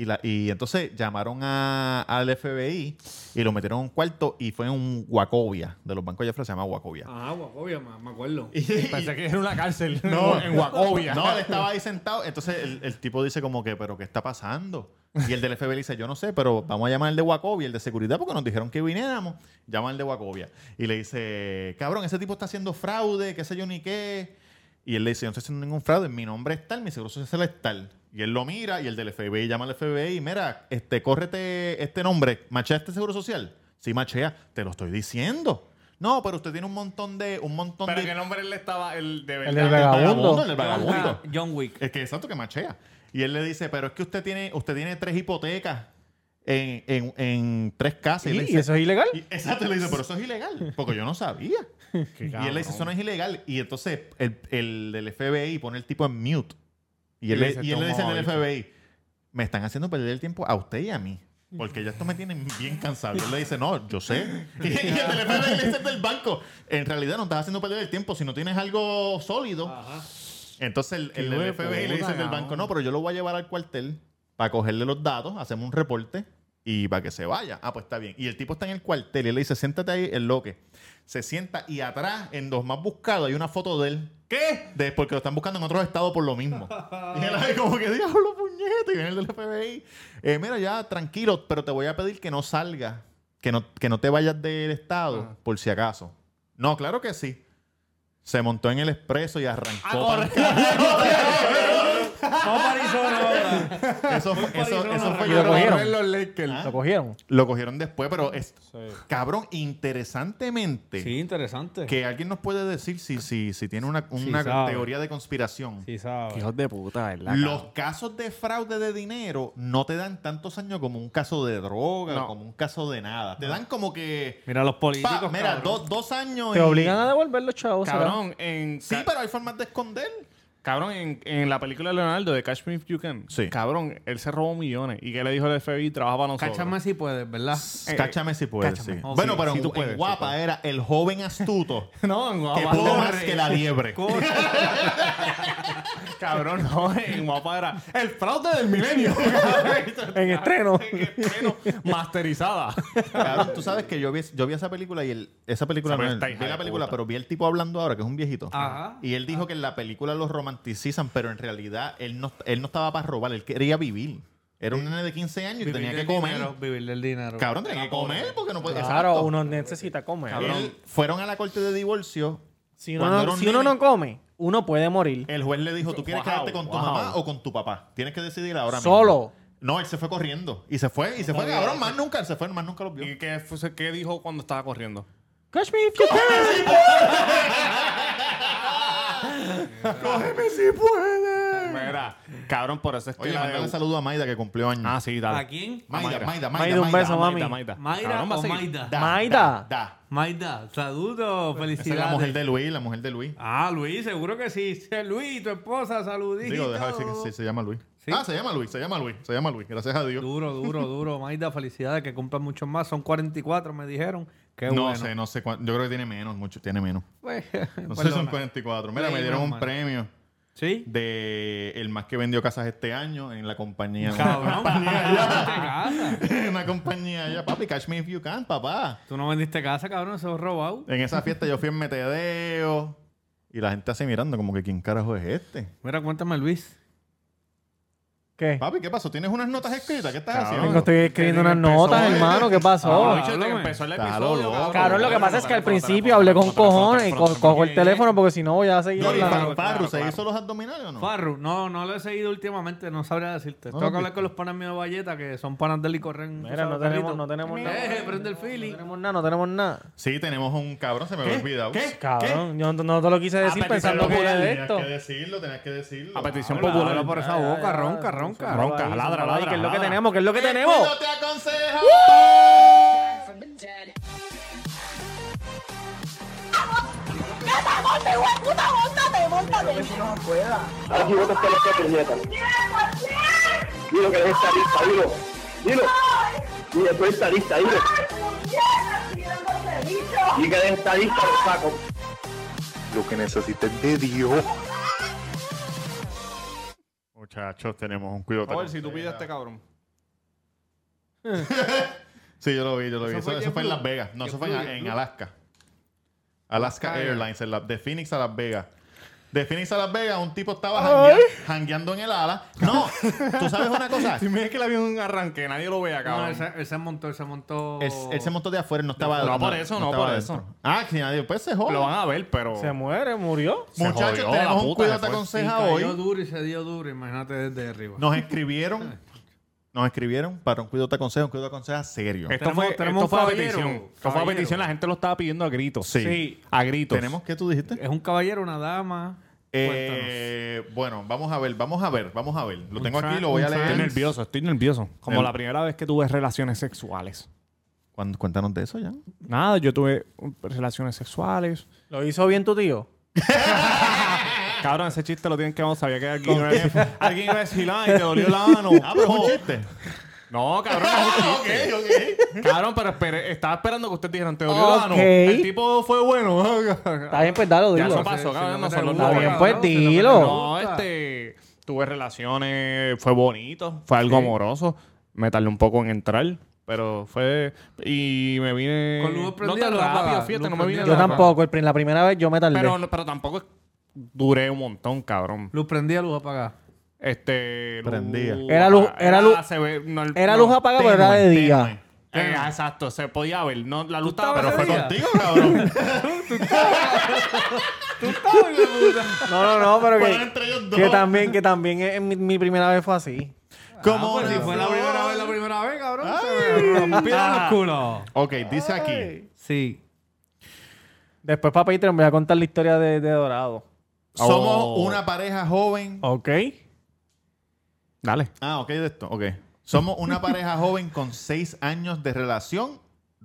Y, la, y entonces llamaron a- al FBI y lo metieron en un cuarto y fue en un Wacovia. De los bancos de afuera se llama Wacovia. Ajá, guacobia, me, me acuerdo. Y- Pensé que era una cárcel. No, en Wacovia. No, él estaba ahí sentado. Entonces el, el tipo dice como que, ¿pero qué está pasando? Y el del FBI dice, yo no sé, pero vamos a llamar al de Wacovia, el de seguridad, porque nos dijeron que viniéramos. Llama al de Wacovia. Y le dice, cabrón, ese tipo está haciendo fraude, qué sé yo ni qué. Y él le dice, yo no estoy haciendo ningún fraude, mi nombre es tal, mi seguro social es tal. Y él lo mira y el del FBI llama al FBI y mira, este, córrete este nombre, ¿machea este seguro social? Sí, machea, te lo estoy diciendo. No, pero usted tiene un montón de... Un montón Pero de qué nombre él estaba, el de verdad. del vagabundo. El del vagabundo. John Wick. Es que exacto que machea. Y él le dice, pero es que usted tiene, usted tiene tres hipotecas en, en- en tres casas. ¿Y, él le ¿Y dice- eso es ilegal? y- exacto, le dice, pero eso es ilegal. Porque yo no sabía. y él le dice, eso no es ilegal. Y entonces el, el del FBI pone el tipo en mute. Y él, le le- dice, y él le dice al del "Toma, FBI, me están haciendo perder el tiempo a usted y a mí. Porque ya esto me tiene bien cansado. Y él le dice, no, yo sé. Y, y el del FBI le dice del banco, en realidad no estás haciendo perder el tiempo. Si no tienes algo sólido, Ajá. entonces el, el FBI le dice al del banco, no, pero yo lo voy a llevar al cuartel para cogerle los datos, hacemos un reporte y para que se vaya. Ah, pues está bien. Y el tipo está en el cuartel y le dice, siéntate ahí, el loque. Se sienta y atrás, en dos más buscados, hay una foto de él. ¿Qué? De, porque lo están buscando en otros estados por lo mismo. y él ahí como que, diablo, puñete. Y viene el del FBI. Eh, mira, ya, tranquilo, pero te voy a pedir que no salgas, que no, que no te vayas del estado, Ajá. por si acaso. No, claro que sí. Se montó en el expreso y arrancó. Ah, para Arizona ahora. Eso, fue- eso, eso fue Y lo yo- cogieron. los Lakers. ¿Ah? ¿Lo cogieron? Lo cogieron después, pero es, cabrón, interesantemente, Sí, interesante. que alguien nos puede decir si, si, si tiene una, una sabe. teoría de conspiración. Sí, sabes. Hijos de puta, ¿verdad? Los casos de fraude de dinero no te dan tantos años como un caso de droga, No. como un caso de nada. Te dan como que. Mira los políticos. pa, mira, cabrón. dos, dos años. Te y- obligan a devolver los chavos. ¿será? Cabrón, en, Sí, ca- pero hay formas de esconder. Cabrón en, en la película de Leonardo de Catch Me If You Can, Sí. cabrón, él se robó millones. ¿Y qué le dijo el FBI? Trabaja para nosotros. Cáchame si puedes, ¿verdad? Eh, Cáchame si puedes. cáchame. sí. Oh, bueno, sí, pero sí en, Guapa puedes. era el joven astuto No, en que Guapa. pudo más que la liebre. Cabrón, no, en Guapa era el fraude del milenio. En estreno. En estreno, masterizada. Cabrón, tú sabes que yo vi, yo vi esa película y el, esa película no vi la película, puta. pero vi el tipo hablando ahora, que es un viejito. Ajá. Y él dijo que en la película los romanticizan, pero en realidad él no, él no estaba para robar, él quería vivir. Era un nene de 15 años y tenía que comer. dinero, vivir del dinero. Cabrón, tenía que comer porque no puede. Claro, Exacto. uno necesita comer. Él- fueron a la corte de divorcio. Si, uno no, uno come, uno puede morir. El juez le dijo, ¿tú quieres Wow, quedarte con tu wow. mamá o con tu papá? Tienes que decidir ahora mismo. Solo. No, él se fue corriendo. Y se fue, y se fue, cabrón, más nunca, él se fue, más nunca lo vio. ¿Y qué, fue- qué dijo cuando estaba corriendo? Catch me if you can. ¡Cógeme si puedes! Mira, cabrón, por eso es que Oye, la mandale de... saludo a Maida que cumplió años. Ah, sí, dale. ¿A quién? Maida, Mayra. Maida, Maida, Maida, un beso, mami. Maida, Maida. ¿Mayra Cabrón, va a o seguir. Maida? Da, Maida. da, da. Maida, saludos, Esa es felicidades. la mujer de Luis, la mujer de Luis. Ah, Luis, seguro que sí. Sí, Luis, tu esposa, saluditos. Digo, deja ver si si se llama Luis. Sí. Ah, se llama Luis, se llama Luis, se llama Luis. Gracias a Dios. Duro, duro, duro. Maida, felicidades, que cumplan muchos más. Son 44, me dijeron. Qué no bueno. sé, no sé cuánto. Yo creo que tiene menos, mucho, tiene menos. Pues, No sé son perdona. 44. Mira, Sí, me dieron un premio ¿Sí? de el más que vendió casas este año en la compañía. Cabrón, no vendiste casa. Una compañía allá, papi, catch me if you can, papá. Tú no vendiste casa, cabrón, eso es robado. En esa fiesta yo fui en Metedeo y la gente así mirando como que quién carajo es este. Mira, cuéntame, Luis. ¿Qué? Papi, ¿qué pasó? ¿Tienes unas notas escritas? ¿Qué estás Cabrón. Haciendo? estoy escribiendo unas notas, eh. hermano. ¿Qué pasó? Ah, háblame. empezó el episodio. Cabrón, lo que pasa es que al principio hablé con cojones y co- cojo el teléfono porque si no voy a seguir No, y hablando. Farru, ¿se hizo los abdominales o no? Farru, no, no lo he seguido últimamente, no sabría decirte. Tengo que hablar con los panas míos de Valleta, que son panas de él y corren. Mira, no tenemos, no tenemos nada. Eh, prende el. No tenemos nada, no tenemos nada. Sí, tenemos un cabrón, se me había olvidado. ¿Qué? Cabrón, yo no, no te lo quise decir pensando que era de Tenías esto. que decirlo, tenías que decirlo. A petición popular. Por esa boca, ronca, ronca. Ronca, Ahí, ladra, ladra, ¿Qué es lo que tenemos? ¿Qué es lo que ¡El tenemos? te aconseja! the dead. Aquí vos te estás la puñeta. Dilo que eres estadista, dilo. Dilo. Dilo, tú eres estadista, dilo. Y que eres estadista, lo saco. Lo que necesites de Dios. Muchachos, tenemos un cuidado. A ver si tú pides a este cabrón. Sí, yo lo vi, yo lo vi. Eso, fue eso fue en. Las Vegas. No, eso fue en. Alaska. Alaska Alaska Airlines, en la- de Phoenix a Las Vegas. De Phoenix a Las Vegas, un tipo estaba janguea- jangueando en el ala. No, tú sabes una cosa. Si me es que le había un arranque, nadie lo vea, No, cabrón. él se, él se montó, él se montó. Él, él se montó de afuera, no estaba No, por eso, no, por eso. Ah, que nadie, pues se joda. Lo van a ver, pero... Se muere, murió. se Muchachos, tenemos un cuidado se te aconseja cayó hoy. duro y se dio duro, imagínate desde arriba. Nos escribieron. Nos escribieron para un cuidado te aconseja, un cuidado te aconseja serio. Esto Tenemos- fue, tenemos esto fue a un caballero. petición. Esto fue a Caballero. petición. La gente lo estaba pidiendo a gritos. Sí. A gritos. ¿Tenemos qué tú dijiste? Es un caballero, una dama. Eh, bueno, vamos a ver, vamos a ver, vamos a ver. Lo tengo aquí, lo voy a un leer. Estoy nervioso, estoy nervioso. Como El- la primera vez que tuve relaciones sexuales. Cuéntanos de eso ya. Nada, yo tuve um, relaciones sexuales. ¿Lo hizo bien tu tío? Cabrón, ese chiste lo tienen que vamos sabía que alguien iba a decir, alguien iba a decir, ay, te dolió la mano. Ah, pero es un chiste. No, cabrón, no es un chiste. ok. Cabrón, pero esperé, estaba esperando que ustedes dijeran, te dolió la mano. Ok. El tipo fue bueno. Está bien, pues dalo, Ya dilo. eso pasó, cabrón, no son los Está bien, cabrón, pues, si mete dilo. No, este. Tuve relaciones, fue bonito, fue algo amoroso. Me tardé un poco en entrar, pero fue. Y me vine. Con luz no prendida, tan luz rápido, apagada, fíjate, luz no me vine prendida, Yo tan tampoco, el prim- la primera vez yo me tardé. Pero, pero tampoco duré un montón, cabrón. Luz prendida, luz apagada. Este. Prendía. Era luz- era luz- se ve- no, el- Era no, luz apagada, pero era de día. tenue. eh, exacto, se podía ver. No, la luz estaba. estabas Pero fue día? Contigo, cabrón. No, no, no, pero que, entre ellos dos. que también, que también eh, mi, mi primera vez fue así. Como Ah, pues, si una fue la primera vez, la primera vez, cabrón. Se me rompieron los culos. Ok, dice aquí. Sí. Después para Patreon voy a contar la historia de, de Dorado. Somos Oh. una pareja joven. Ok. Dale. Ah, ok, de esto. Ok. Somos una pareja joven con seis años de relación,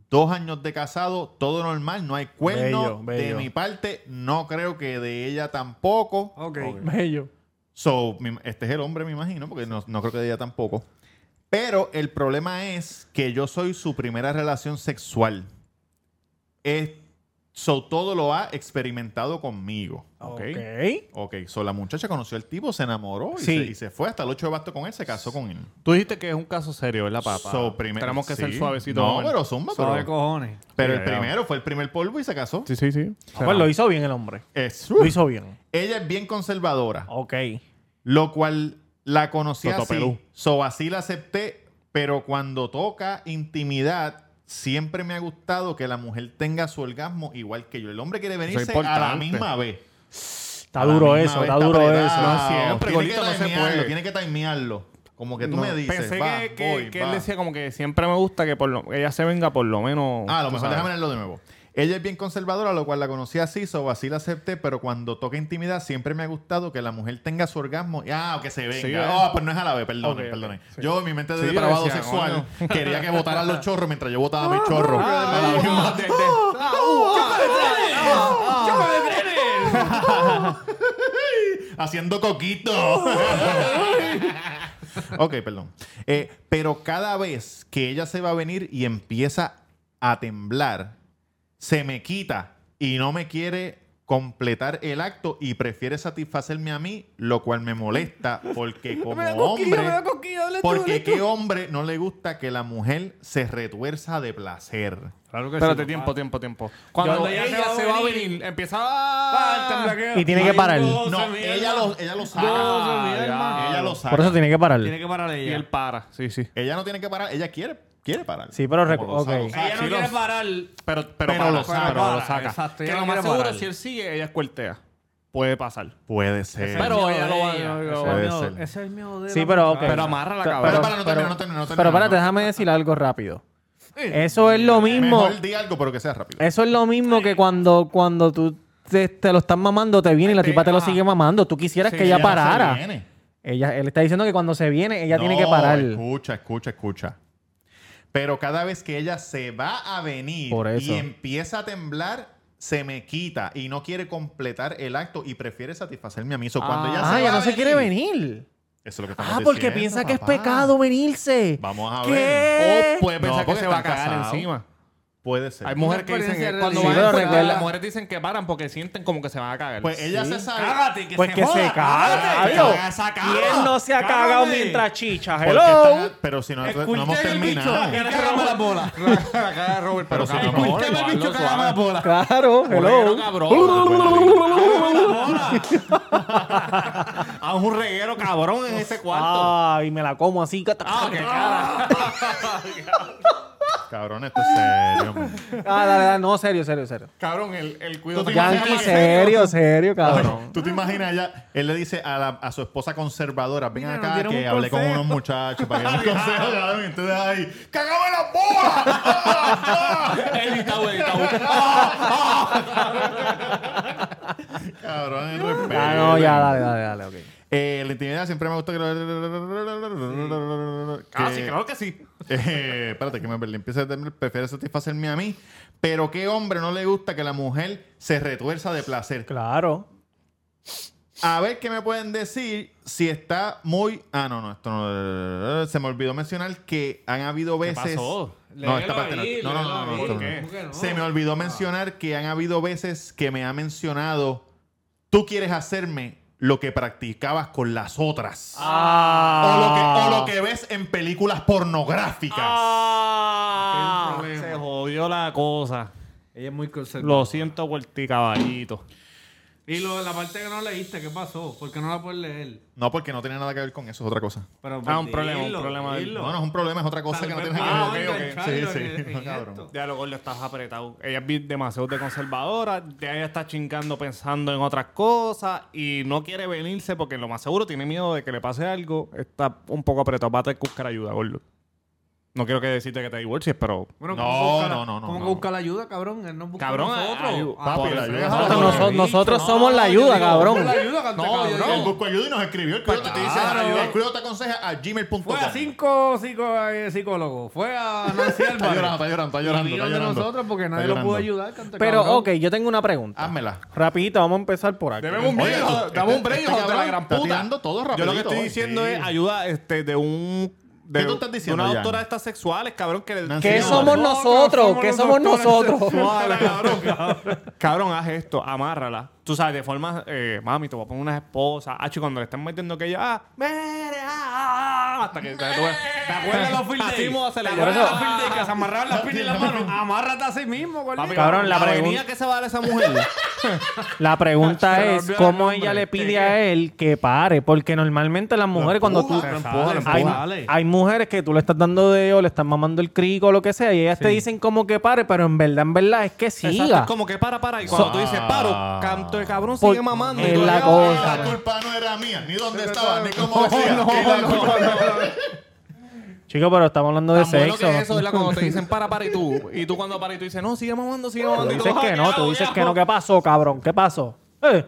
dos años de casado, todo normal, no hay cuerno. Bello, bello. De mi parte, no creo que de ella tampoco. Ok. Bello. So, mi- este es el hombre, me imagino, porque no, no creo que de ella tampoco. Pero el problema es que yo soy su primera relación sexual. Es, so, todo lo ha experimentado conmigo. Ok. Ok, so la muchacha conoció al tipo, se enamoró y, Sí. se, y se fue hasta el 8 de basto con él, se casó con él. Tú dijiste que es un caso serio, ¿verdad, papá? So, primer- Tenemos que ser suavecitos. No, pero zumba, Suave pero, cojones. pero Sí, el ya. primero fue el primer polvo y se casó. Sí, sí, sí. Ah, pues lo hizo bien el hombre. Es- Lo hizo bien. ella es bien conservadora, Ok. lo cual la conocí Toto así. Perú. So así la acepté, pero cuando toca intimidad, siempre me ha gustado que la mujer tenga su orgasmo igual que yo. El hombre quiere venirse a la misma vez. Está duro eso, está duro apretado. eso. No siempre, tiene que no se timearlo, puede. Tiene que timearlo. Como que tú No, me dices, Pensé va, que, que- voy, que él decía como que siempre me gusta que por lo, ella se venga por lo menos. Ah, lo mejor sabes. déjame leerlo de nuevo. Ella es bien conservadora, lo cual la conocí así, so así la acepté, pero cuando toca intimidad siempre me ha gustado que la mujer tenga su orgasmo. Ah, que se venga. Sí, oh, pues no es a la vez, perdón, Ok, ok, perdón. Yo, en mi mente de Sí, depravado decía, sexual, quería que botaran los chorros mientras yo botaba mi chorro. Ah, A la misma- de- de- ah, uh, ah, haciendo coquito. ok, perdón. Eh, pero cada vez que ella se va a venir y empieza a temblar, se me quita y no me quiere completar el acto y prefiere satisfacerme a mí, lo cual me molesta porque como hombre, porque qué hombre no le gusta que la mujer se retuerza de placer. Claro que Espérate, sí, tiempo, tiempo, tiempo. Cuando ella ella se va a venir, empieza a... Y tiene que parar. No, ella lo, ella lo sabe. ya. ella lo sabe. Por eso tiene que parar. Tiene que parar Y ella. él para, sí, sí. Ella no tiene que parar, ella quiere, quiere parar. Sí, pero recu- Como lo sabe, ok. lo sabe. Ella no Sí, quiere los- parar. Pero, pero, Pero para, lo pero saca. lo saca. Exacto, que lo más seguro, parar. si él sigue, ella escuertea. Puede pasar. Puede ser. Pero ella lo va Ese es a... el Puede miedo- ser. Ese es el miedo de Sí, la pero ok. muchacha. Pero amarra la Pero- cabeza. Pero para, no termina, no termina, no. Pero espérate, no. déjame decir algo rápido. Eso es lo mismo. Mejor di algo, pero que sea rápido. Eso es lo mismo que cuando, cuando tú te, te lo estás mamando, te viene y la tipa te lo sigue mamando. Tú quisieras que ella no se parara. viene. Ella, él está diciendo que cuando se viene, ella tiene que No, parar. Escucha, escucha, escucha. Pero cada vez que ella se va a venir Por eso. y empieza a temblar, se me quita y no quiere completar el acto y prefiere satisfacerme a mí. So, cuando ella Ah, ya no se quiere venir. Eso es lo que Ah, porque diciendo, piensa que es pecado venirse. Vamos a ¿Qué? ver. O puede No, pensar que se va a cagar encima. Puede ser. Hay mujeres que dicen que cuando Sí, van pero a pues, recuerda- las mujeres dicen que paran porque sienten como que se van a cagar. Pues ella se sabe. Cágate, que Pues se que joda. se caga. ¿Quién no se ha Cágate. cagado mientras chicha? Hello. están- pero si no, no hemos terminado. que cágame la bola. de Robert, Pero si no, suave, el bicho, cágame la bola. Claro, hello. Haz un reguero cabrón en ese cuarto. Ay, me la como así. Ah, qué cara. Cabrón, esto es serio. man. Ah, dale, dale. No, serio, serio, serio. Cabrón, el, el cuidado. Tú te Yankee, imaginas- serio, serio, cabrón. ¿Tú te imaginas ella? Él le dice a, la- a su esposa conservadora, ven Mira, nos acá dieron que un hablé con consejo". unos muchachos para que nos consejo. cabrón, y Entonces ahí, ¡cágame la bola! Editado, editado. cabrón, el respeto. Ah, no, ya, dale, dale, dale, ok. Eh, la intimidad siempre me gustó que... Ah, sí, que- claro que sí. Eh, espérate, que me perdí. Empieza a tener- prefiere satisfacerme a mí. Pero ¿qué hombre no le gusta que la mujer se retuerza de placer? Claro. A ver qué me pueden decir si está muy. Ah, no, no, esto no. Se me olvidó mencionar que han habido veces. pasó? No, Léelo esta parte no. ahí, No, no, no, no, léelo no, ahí. esto no. ¿Por qué? ¿Cómo que no? Se me olvidó mencionar que han habido veces que me ha mencionado. Tú quieres hacerme lo que practicabas con las otras. Ah. O, lo que, o lo que ves en películas pornográficas. Ah, se jodió la cosa. Ella es muy conservadora. Lo siento por ti, caballito. Y lo, la parte que no leíste, ¿qué pasó? ¿Por qué no la puedes leer? No, porque no tiene nada que ver con eso, es otra cosa. Pero, Ah, un problema, un problema dilo. No, no es un problema, es otra cosa Tal que no tiene que Ah, ver. Sí, sí, en- cabrón. Ya lo gordo estás apretado. Ella es demasiado de conservadora. Ya ella está chingando pensando en otras cosas. Y no quiere venirse porque lo más seguro tiene miedo de que le pase algo. Está un poco apretado. Va a tener que buscar ayuda, gordo. No quiero que decirte que te divorcies, pero... Bueno, No, ¿cómo que busca la- no, no, no, ¿Cómo no. busca la ayuda, cabrón? Él no busca Cabrón, a nosotros. Ah, papi, la ayuda Nosotros, nosotros No, somos la ayuda, digo, cabrón. busca la ayuda, No, cabrón. yo Él buscó ayuda y nos escribió. El cuidado te dice, ayuda, el cuidado te aconseja a gmail.com. Fue a cinco psico- eh, psicólogos. Fue a Nancy Está llorando, está llorando, está Y llorando. Está de llorando. nosotros porque nadie lo pudo ayudar. canta, Pero, ok, yo tengo una pregunta. Házmela. Rapidito, vamos a empezar por aquí. Debemos un break, dame un break, hijo de la cabrón gran puta. Yo lo que estoy diciendo es ayuda este, de un... De, ¿Qué tú estás diciendo, una doctora de estas sexuales, cabrón, que... Nancy ¿Qué No, somos no, nosotros? ¿Qué somos nosotros? cabrón, cabrón. Cabrón, haz esto, amárrala. Tú sabes, de forma, eh, mami, te voy a poner una esposa. Hacho, cuando le están metiendo que ella, ah, mere, ah, ah, hasta que te, ¿Te acuerdas los field days? se le ¿Te llama. acuerdas de los field days que se amarraban las pilas en la mano? Amárrate a sí mismo. Papi, Cabrón, la pregun- avenida que se va a dar esa mujer. La pregunta es cómo ella le pide a él que pare, porque normalmente las mujeres cuando tú hay, mujeres que tú le estás dando de o le estás mamando el crico o lo que sea y ellas te dicen como que pare, pero en verdad en verdad es que Exacto, siga. es como que para, para. Y cuando tú dices paro, canto de cabrón Por- sigue mamando. es la "Ah, cosa. La culpa no era mía, ni dónde estaba, ni cómo decía. La Chico, pero estamos hablando de Tan bueno sexo. que es eso, ¿verdad? Cuando te dicen para, para y tú. Y tú cuando para y tú dices, no, sigue mamando, sigue mamando. dices tú, que "Ah, no, tú dices que diablo". no. ¿Qué pasó, cabrón? ¿Qué pasó? Eh,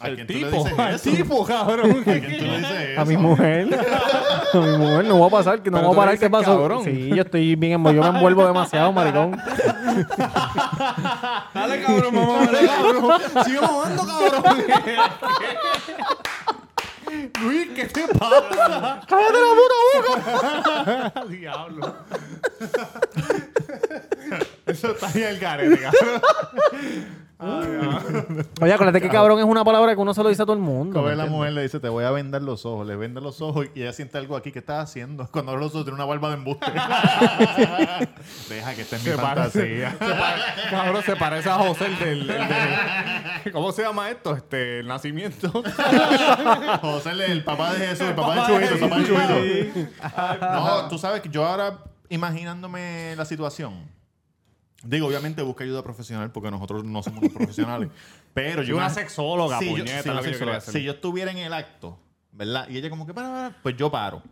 ¿A quién El tú le tipo, dices al eso? tipo, cabrón. ¿A quién tú le dices eso? a mi mujer. a mi mujer. No voy a pasar, que no voy a parar. ¿Qué dices pasó? cabrón. Sí, yo estoy bien envuelto. Yo me envuelvo demasiado, maricón. Dale, cabrón, mamá, dale, cabrón. Sigue mamando, cabrón. Luis, ¿qué te pasa? ¡Cállate la puta boca! Diablo. Eso está bien el garete, cabrón. Oye, acuérdate que cabrón es una palabra que uno se lo dice a todo el mundo. Coge ¿me la entiendes? mujer le dice, te voy a vendar los ojos. Le vende los ojos y ella siente algo aquí. ¿Qué estás haciendo? Cuando abre los ojos tiene una barba de embuste. Deja que esta es mi Se parece, fantasía. se pare- cabrón, se parece a José, el del, el del- ¿Cómo se llama esto? Este, el nacimiento. José, el, el papá de Jesús, el papá de Chubito, el papá de Chubito. No, tú sabes que yo ahora, imaginándome la situación, digo, obviamente busca ayuda profesional porque nosotros no somos profesionales, pero yo... Una sexóloga, si yo, puñeta, si lo que yo sexóloga. hacer. Si yo estuviera en el acto, ¿verdad? Y ella como que, para, para, pues yo paro.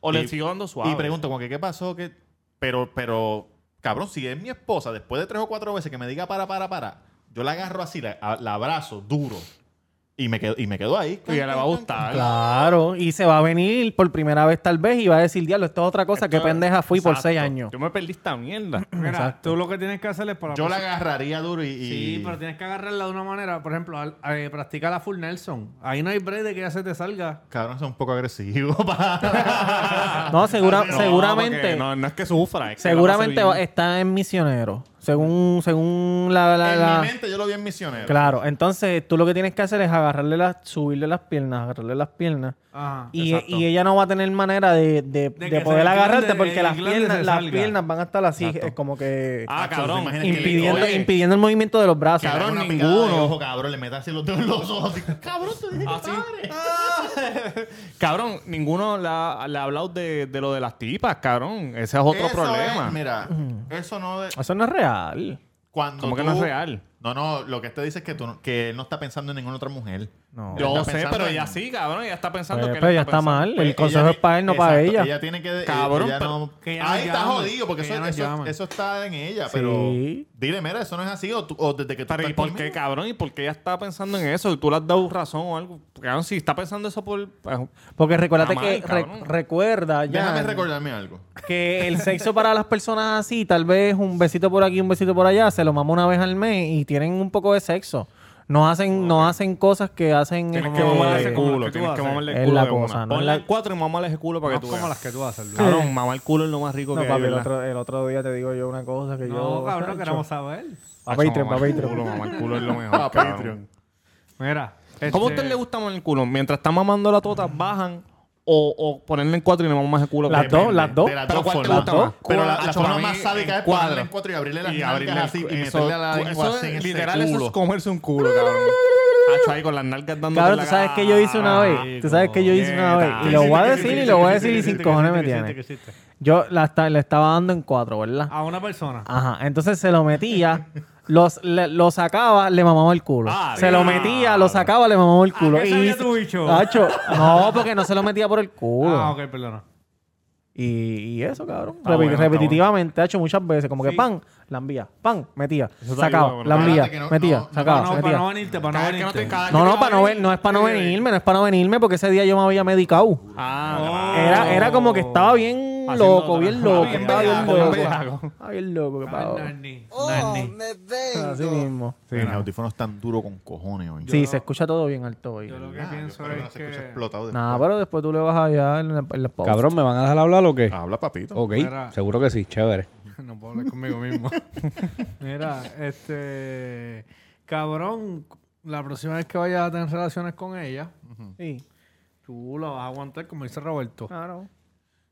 O le Y- sigo dando suave. Y pregunto como que, ¿qué pasó? ¿Qué? Pero, pero, cabrón, si es mi esposa, después de tres o cuatro veces que me diga para, para, para, yo la agarro así, la abrazo duro y me quedo, y me quedo ahí. Y a ella le va a gustar. Claro, y se va a venir por primera vez tal vez y va a decir, diablo, esto es otra cosa, qué pendeja fui por Exacto. seis años. Yo me perdí esta mierda. Mira, Exacto. tú lo que tienes que hacer es para Yo la agarraría duro y... y- Sí, pero tienes que agarrarla de una manera. Por ejemplo, al- eh, practica la full Nelson. Ahí no hay break de que ya se te salga. Cabrón, es un poco agresivo. pa. No, segura- No, seguramente, No, no es que sufra. Es que seguramente la bien. está en misionero. Según, según la, la- en la- mi mente yo lo vi en misionero. Claro, entonces tú lo que tienes que hacer es agarrarle las, subirle las piernas, agarrarle las piernas. Ajá. Y, y ella no va a tener manera de, de- poder agarrarte porque el las piernas, las piernas van a estar así, es como que Ah, ¿te cabrón. imaginas que le- impidiendo, impidiendo el movimiento de los brazos. Cabrón, ninguno. ojo, cabrón, le metas así los dedos en los ojos. así, Cabrón, te dije que. Cabrón, ninguno le ha, le ha hablado de, de lo de las tipas, cabrón. Ese es otro Eso problema. es, mira, eso no... de- Eso no es real. Cuando ¿Cómo que tú- no es real? No, no, lo que te dice es que, tú, no- que él no está pensando en ninguna otra mujer. No. Yo sé, pero en- ella sí, cabrón. Ella está pensando Pues, que... pero él ya está pensando- mal. Pues el consejo ella- es para él, no para ella. Ella tiene que... Cabrón, ella pero- no- que ella Ahí está jodido, porque que eso, ella eso, eso está en ella. Sí. Pero dile, mira, eso no es así. O, tú- o desde que tú Pero ¿y por qué, cabrón? ¿Y por qué ella está pensando en eso? ¿Y tú le has dado razón o algo? Cabrón, si está pensando eso por... pues, Porque recuérdate que re- recuerda ya Déjame recordarme algo. que el sexo para las personas así, tal vez un besito por aquí, un besito por allá, se lo mama una vez al mes y tienen un poco de sexo. No hacen, no hacen cosas que hacen Tienes este, que mamarle ese culo. Tienes que mamarle el Es culo la de cosa, una. no es Ponle la- cuatro y mamarle ese culo para No que tú como veas. las que tú haces. Luis. Cabrón, mamar el culo es lo más rico No, que papi, hay, el otro, el otro día te digo yo una cosa que No, yo... cabrón, Hacho. queremos saber. Hacho, Patreon, el Patreon. mamar el culo es lo mejor. Patreon. Mira. ¿Cómo a este, usted le gusta mamar el culo? Mientras está mamando la tota, bajan o, o ponerle en cuatro y le mamamos el culo. Las dos, las dos. De las ¿Pero dos cuál te formas. gusta más? Pero la, la forma más sádica en es ponerle cuadro. en cuatro y abrirle las Y nalgas abrirle así el- y meterle a la lengua así en Literal, eso es comerse un culo, cabrón. Hacho ahí con las nalgas dando Cabrón, tú sabes que yo hice una vez. Tú sabes que yo hice una vez. Y lo voy a decir y lo voy a decir y sin cojones me tiene. Yo la le estaba dando en cuatro, ¿verdad? A una persona. Ajá. Entonces se lo metía, los, le- lo sacaba, le mamaba el culo. Ah, se lo metía, lo sacaba, le mamaba el culo. qué sabía tu bicho? No, porque no se lo metía por el culo. Ah, ok, perdona. y, y eso, cabrón. Está Repi- bueno, está repetitivamente, ha hecho muchas veces. Como que Sí. pan, la envía. Pan, metía. Eso Sacaba, ayuda, bueno. la envía. Espérate que no- metía, no- no, sacaba, Para no, metía. para no venirte, para no Cada vez que no venirte. te- cada vez No, que no, te para a no, venir, ver, no es para no venirme, no es para no venirme porque ese día yo me había medicado. Ah, Era, era como que estaba bien loco, bien loco. bien Estaba bien loco. bien bellaco. Estaba bien loco, que pavo. Nani, Nani. Así mismo. Sí, mis audífonos están duros con cojones hoy. Sí, se escucha todo bien alto hoy. Yo lo que pienso espero que no es se explotado después. Nada, pero después tú le vas allá en el, en el post. Cabrón, ¿me van a dejar hablar o qué? Habla, papito. Ok, Mira. seguro que sí, chévere. No puedo hablar conmigo mismo. Mira, este... Cabrón, la próxima vez que vayas a tener relaciones con ella, Sí, tú la vas a aguantar como dice Roberto. claro.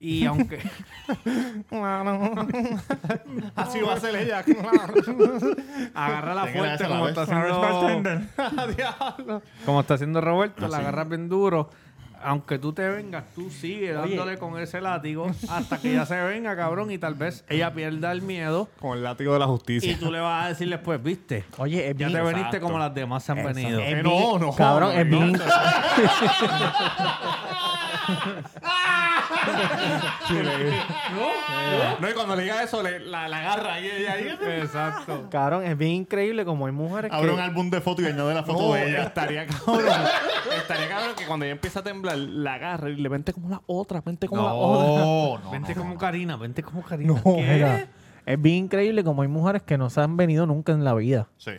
Y aunque... Así va a ser ella, agarra la fuerte como está haciendo... como está haciendo Roberto, la agarras bien duro. Aunque tú te vengas, tú sigue dándole con ese látigo hasta que ella se venga, cabrón, y tal vez ella pierda el miedo. Con el látigo de la justicia. y tú le vas a decir después, viste, Oye, es ya bien... te veniste como las demás se han venido. es bien- no, no, Cabrón, no, es no. bien... No, y cuando le diga eso, le, la, la agarra y ella ahí. Exacto. Cabrón, es bien increíble como hay mujeres Abre un que... álbum de fotos y añade la foto No, de ella. estaría cabrón. estaría cabrón que cuando ella empieza a temblar, la agarra y le vente como la otra, vente como la otra. No, no, Vente no, como no. Karina, vente como Karina. No, mira, es bien increíble como hay mujeres que no se han venido nunca en la vida. Sí.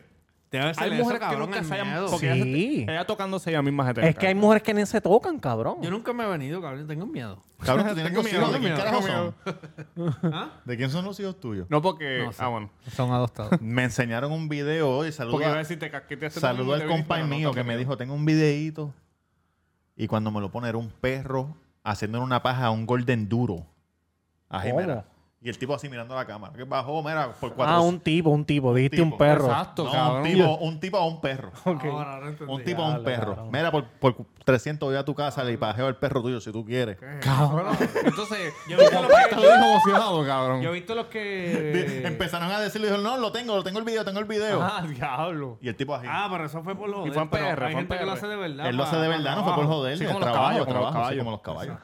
Debe ser Hay eso, mujeres que cabrón, nunca el se hayan... miedo. Porque ella, Sí. se- ella tocándose ella misma se Es que hay mujeres que ni se tocan, cabrón. Yo nunca me he venido, cabrón. Tengo miedo. Cabrón, tú tienes Tengo dos miedo, hijos. ¿De tengo quién miedo, carajo tengo son? ¿Ah? ¿De quién son los hijos tuyos? No porque... No sé. Ah, bueno. Son adoptados. Me enseñaron un video hoy. Porque iba a Saludo, decir, te casqueteaste saludo al te vi, compa pero no mío que me dijo, tengo un videíto. Y cuando me lo pone era un perro haciéndole una paja a un golden duro. Así, ¿Cómo? mira. Y el tipo así mirando a la cámara. Que bajó, mira, por cuatro... Ah, un tipo, un tipo. Dijiste tipo. un perro. Exacto, No, cabrón. un tipo, un tipo a un perro. Ahora no entendí. Un tipo a un perro. cabrón. Mira, por, por 300 voy a tu casa y pajeo el perro tuyo si tú quieres. Cabrón. Entonces, Yo he visto lo que- lo emocionado, cabrón. Yo he visto los que... Empezaron a decirle, dijo, no, lo tengo, lo tengo el video, tengo el video. Ah, diablo. Y el tipo así. Ah, pero eso fue por los Y fue en pero PR, Hay gente que lo hace de verdad. Él lo hace de verdad, no fue por trabajo. joder. Sí, el como los trabajo, los trabajo, como los caballos.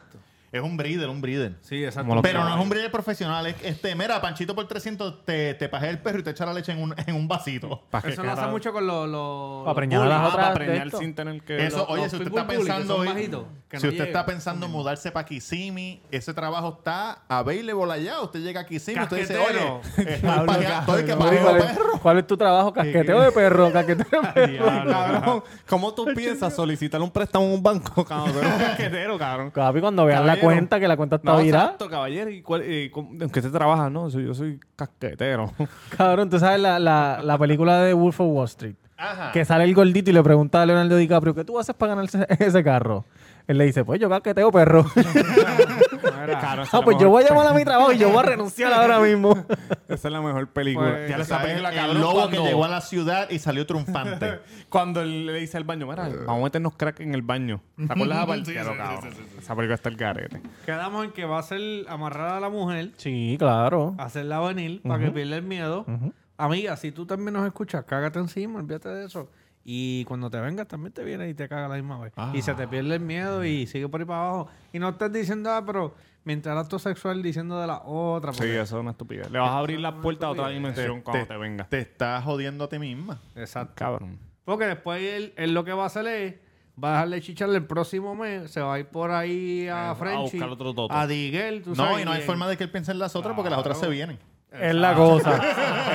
Es un breeder, un breeder. Sí, exacto. Pero no es un breeder profesional. Es, este, mira, Panchito por 300 te, te pajea el perro y te echa la leche en un, en un vasito. ¿Para Eso lo hace mucho con los... los Pa' preñar las otras para preñar sin tener que... Eso, los- oye, los si usted está bully, pensando bajitos, que si no usted está llegan. pensando mudarse para Kissimmee, ese trabajo está available allá. Usted llega a Kissimmee, usted dice, oye, estoy pajeando- estoy que pajeo ¿Cuál es, perro. cuál es tu trabajo? Casqueteo de perro, casqueteo de perro. Cabrón, ¿cómo tú piensas solicitar un préstamo en un banco, cabrón? Casquetero, cabrón. Cuando vean la. Cuenta, que la cuenta está No, virada. exacto, caballero. ¿Y cuál, cómo- ¿En qué se trabaja? No, yo soy casquetero. Cabrón, tú sabes la, la, la película de Wolf of Wall Street. Ajá. Que sale el gordito y le pregunta a Leonardo DiCaprio, ¿qué tú haces para ganar ese, ese carro? Él le dice, pues yo casqueteo perro. Esa ah, es pues la yo voy a llamar a mi trabajo y yo voy a renunciar ahora mismo. Esa es la mejor película. Pues, ya le Esa está es película, el cabrón, lobo cuando- que llegó a la ciudad y salió triunfante. Cuando él le dice al baño, mira, vamos a meternos crack en el baño. ¿Te acuerdas de esa parte? Pero, cabrón, Esa película está el garete. Quedamos en que va a ser amarrar a la mujer, Sí, claro. hacerla venir para que pierda el miedo. Amiga, si tú también nos escuchas, cágate encima, olvídate de eso. Y cuando te vengas también te viene y te caga la misma vez. Y se te pierde el miedo y sigue por ahí para abajo. Y no estés diciendo, ah, pero mientras acto sexual diciendo de la otra. Sí, eso es una estupidez. Le vas a abrir la puerta a otra dimensión cuando te venga. Te estás jodiendo a ti misma. Exacto. Cabrón. Porque después él, él lo que va a hacer es, va a dejarle chicharle el próximo mes, se va a ir por ahí a Eh, a Frenchy, buscar otro toto. a Diguel, tú No, sabes. y no hay forma de que él piense en las otras porque las otras se vienen. Es la cosa.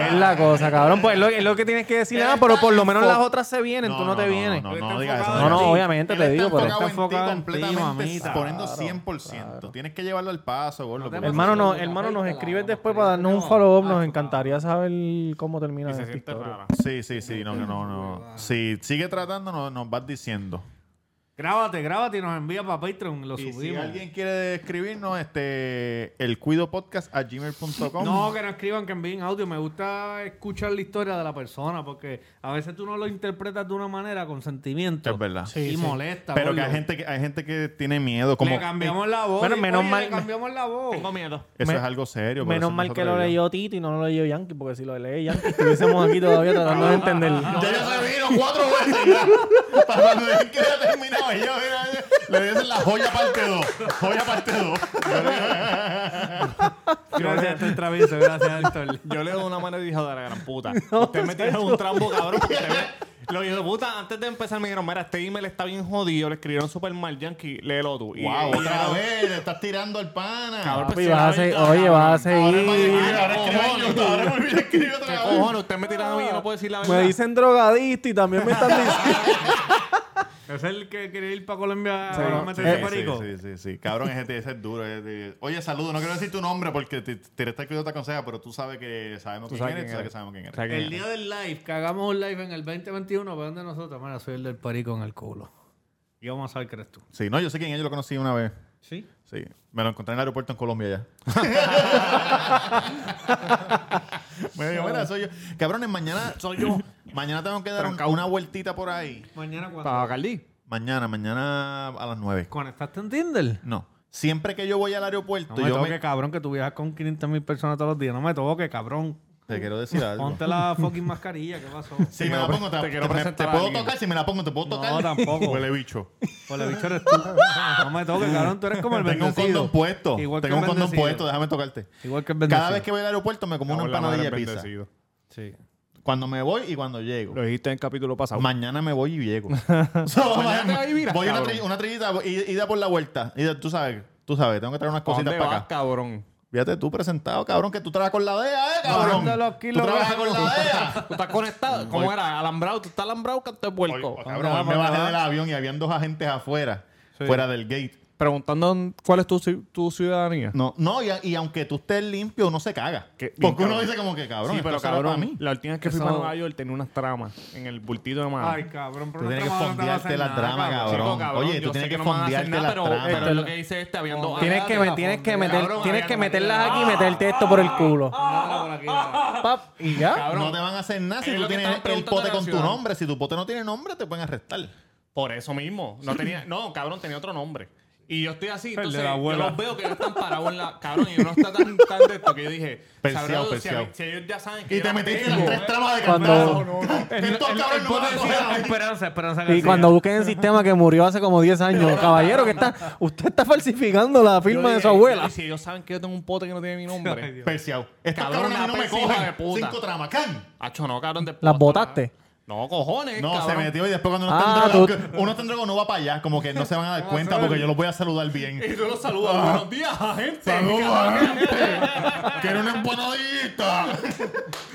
es la cosa, cabrón. Pues es lo, es lo que tienes que decir. Ah, pero por lo menos las otras se vienen, tú no, te vienes. No, no, no digas eso. No, no, obviamente Él te digo, pero está enfocado en ti mamita. poniendo 100%. Tienes que llevarlo al paso, gordo. Hermano, no, hermano, nos escribes después para darnos un follow-up. Nos encantaría saber cómo termina Y se siente rara. Sí, sí, sí, no, no, no. Si sigue tratando, no- nos vas diciendo. Grábate, grábate y nos envía para Patreon, lo Y si subimos. alguien quiere escribirnos, este, el cuidopodcast a gmail.com. No, que no escriban, que envíen audio. Me gusta escuchar la historia de la persona porque a veces tú no lo interpretas de una manera con sentimiento. Es verdad. Sí, y sí. molesta. Pero que hay gente que, hay gente que tiene miedo. Como, Le cambiamos la voz. Bueno, menos oye, mal- Le cambiamos la voz. Tengo miedo. Eso Me- es algo serio. Menos mal que lo le leyó Titi y no lo leyó Yankee, porque si lo lee Yankee estuviésemos aquí todavía tratando de entender. Ya ya se vino cuatro veces ya. Para cuando ya terminado. Y yo, mira, le dicen la joya parte 2. Joya parte 2. Gracias, Héctor Travieso. Gracias, Héctor. Yo le doy una mano y dije, de la gran puta. Usted me tiró un trampo, cabrón, usted me... Lo hijo de puta, antes de empezar me dijeron, mira, este email está bien jodido, le escribieron super mal, Yankee, léelo tú. Y- Wow, y- otra vez. Le estás tirando al pana. Cabrón, Papi, pues, vas a si la seguir- verdad, oye, vas a Ahora seguir. ahora escribe YouTube, ahora me olvidé escribir otra ¿Qué vez. cojones? Usted me tira a mí yo no puedo decir la verdad. Me dicen drogadicto y también me están diciendo. ¿Es el que quiere ir para Colombia Sí. a Sí, meterse sí, perico? sí, sí, sí. Cabrón, ese, ese es duro. ese- Oye, saludo. No quiero decir tu nombre porque te tiraste el cuidado te aconseja, pero tú sabes que sabemos quién sabes eres. quién Tú sabes que sabemos quién eres. ¿Sabes quién El día del live, que hagamos un live en el 2021, vean de nosotros. Mira, soy el del perico en el culo. Y vamos a ver qué eres tú. Sí, no, yo sé quién es. Yo lo conocí una vez. ¿Sí? Sí. Me lo encontré en el aeropuerto en Colombia ya. me dijo, mira, soy yo. Cabrones, mañana soy yo. Mañana tengo que dar un- una vueltita por ahí. Mañana cuando... ¿Para Bacardi? Mañana, mañana a las 9. ¿Conectaste en Tinder? No. Siempre que yo voy al aeropuerto, No me yo toque, me... cabrón, que tú viajas con 500 mil personas todos los días. No me toque, cabrón. Te quiero decir algo. Ponte la fucking mascarilla, ¿qué pasó? Si me la pongo, te, te te- quiero te- presentar te a puedo tocar. Si me la pongo, te puedo tocar. No, tampoco. Huele bicho. El bicho eres tú. No me toques, cabrón. Tú eres como el Tengo un bendecido. condón puesto. Igual que Tengo un el condón bendecido. puesto. Déjame tocarte. Igual que el bendecido. Cada vez que voy al aeropuerto me como una empanadilla de pizza. bendecido. Sí. Cuando me voy y cuando llego. Lo dijiste en el capítulo pasado. Mañana me voy y llego. So, Mañana te vas y viras, voy una, tri- una trillita, ida por la vuelta. Tú sabes, tú sabes, tengo que traer unas ¿Pa' cositas dónde para vas, acá. cabrón? Fíjate tú presentado, cabrón, que tú trabajas con la DEA, eh, cabrón. Los Tú trabajas con la DEA. ¿Tú estás conectado? ¿Cómo era? ¿Alambrado? ¿Tú estás alambrado? ¿Canto de puerco? Oye, cabrón, me bajé del avión y habían dos agentes afuera, fuera del gate. Preguntando cuál es tu, tu ciudadanía. No, no y, y aunque tú estés limpio, uno se caga. Que- Porque uno cabrón. dice como que, cabrón, sí, pero cabrón, para mí. la última vez que fui Eso- para Nueva York tenía unas tramas en el bultito de mano. Ay, cabrón. pero Tú tienes que fondearte hacer la nada, trama, cabrón. Oye, yo tú sé tienes que no me van a hacer fondearte nada, la pero, trama. pero es lo que dice este, habiendo... Tienes que, meter, cabrón, tienes que meterlas aquí y meterte esto por el culo. Aquí, mira. Pap, y ya. No te van a hacer nada si tú tienes el pote con tu nombre. Si tu pote no tiene nombre, te pueden arrestar. Por eso mismo. No tenía... No, cabrón, tenía otro nombre. Y yo estoy así, entonces la yo los veo que ellos están parados en la... Cabrón, y uno está tan, tan de esto que yo dije... Perseado, sabrá. Si, a si ellos ya saben que Y yo te la metiste tengo. las tres tramas de Cuando- campeonato. Estos cabrones no van a pote coger a decía mí. Esperanza, Esperanza Y García. cuando busquen el sistema que murió hace como 10 años, caballero, que está, usted está falsificando la Yo firma de dije, su abuela. yo, Si ellos saben que yo tengo un pote que no tiene mi nombre... Perseado. Estos Cabrón, cabrones a mí no me persiga de cogen. puta. Cinco tramas. ¡Can! Hacho, no, cabrón. de ¿Las botaste? No, cojones, No, cabrón. se metió y después cuando uno Ah, está en tú- droga, uno está en droga no va para allá. Como que no se van a dar cuenta porque yo los voy a saludar bien. Y tú los saludas. Buenos días, gente. ¡Saludos, gente! ¡Quiero una empanadita!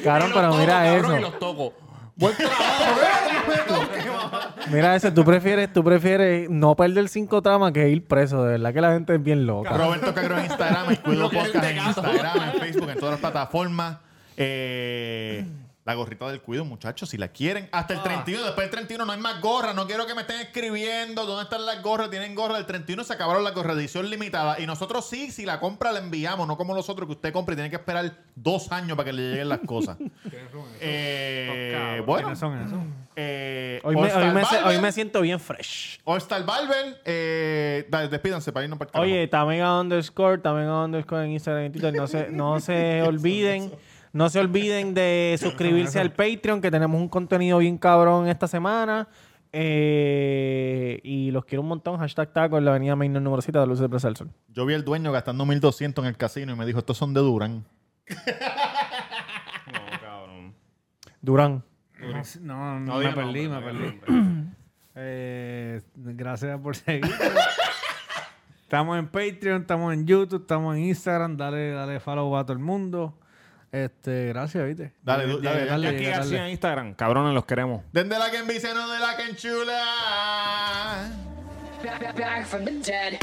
Cabrón, pero toco, mira cabrón, eso. Y los toco. Buen trabajo, ¿eh? Mira eso, tú prefieres, tú prefieres no perder cinco tramas que ir preso. De verdad que la gente es bien loca. Roberto Cagro en Instagram, el Cuido Lo que es Podcast en. Instagram, en Facebook, en todas las plataformas. Eh, la gorrita del Cuido, muchachos, si la quieren. Hasta el 31, después del 31 no hay más gorras. No quiero que me estén escribiendo dónde están las gorras. Tienen gorras del 31, se acabaron las gorras de edición limitada. Y nosotros sí, si la compra la enviamos, no como los otros que usted compra y tiene que esperar dos años para que le lleguen las cosas. eh, bueno, eh, Hoy me, All-Star hoy, me, se- Barber, hoy me siento bien fresh. All Star Barber, eh, dale, despídanse para irnos para el carajo. Oye, Tamega underscore, Tamega underscore en Instagram y Twitter. No se, no se olviden, no se olviden de suscribirse al Patreon, que tenemos un contenido bien cabrón esta semana. Eh, y los quiero un montón. Hashtag taco en la avenida Main número 7 de Luces de Plaza del Sol. Yo vi al dueño gastando 1200 en el casino y me dijo, estos son de Durán. Durán. No, no, No me perdí, me no perdí. Eh, gracias por seguir. estamos en Patreon, estamos en YouTube, estamos en Instagram. Dale, dale follow a todo el mundo. Este, gracias, ¿viste? Dale, dale, dale. tarde, Aquí García tarde. en Instagram. Cabrones, los queremos. Desde la que envicia, no de la que enchula. Back, back, back from the dead.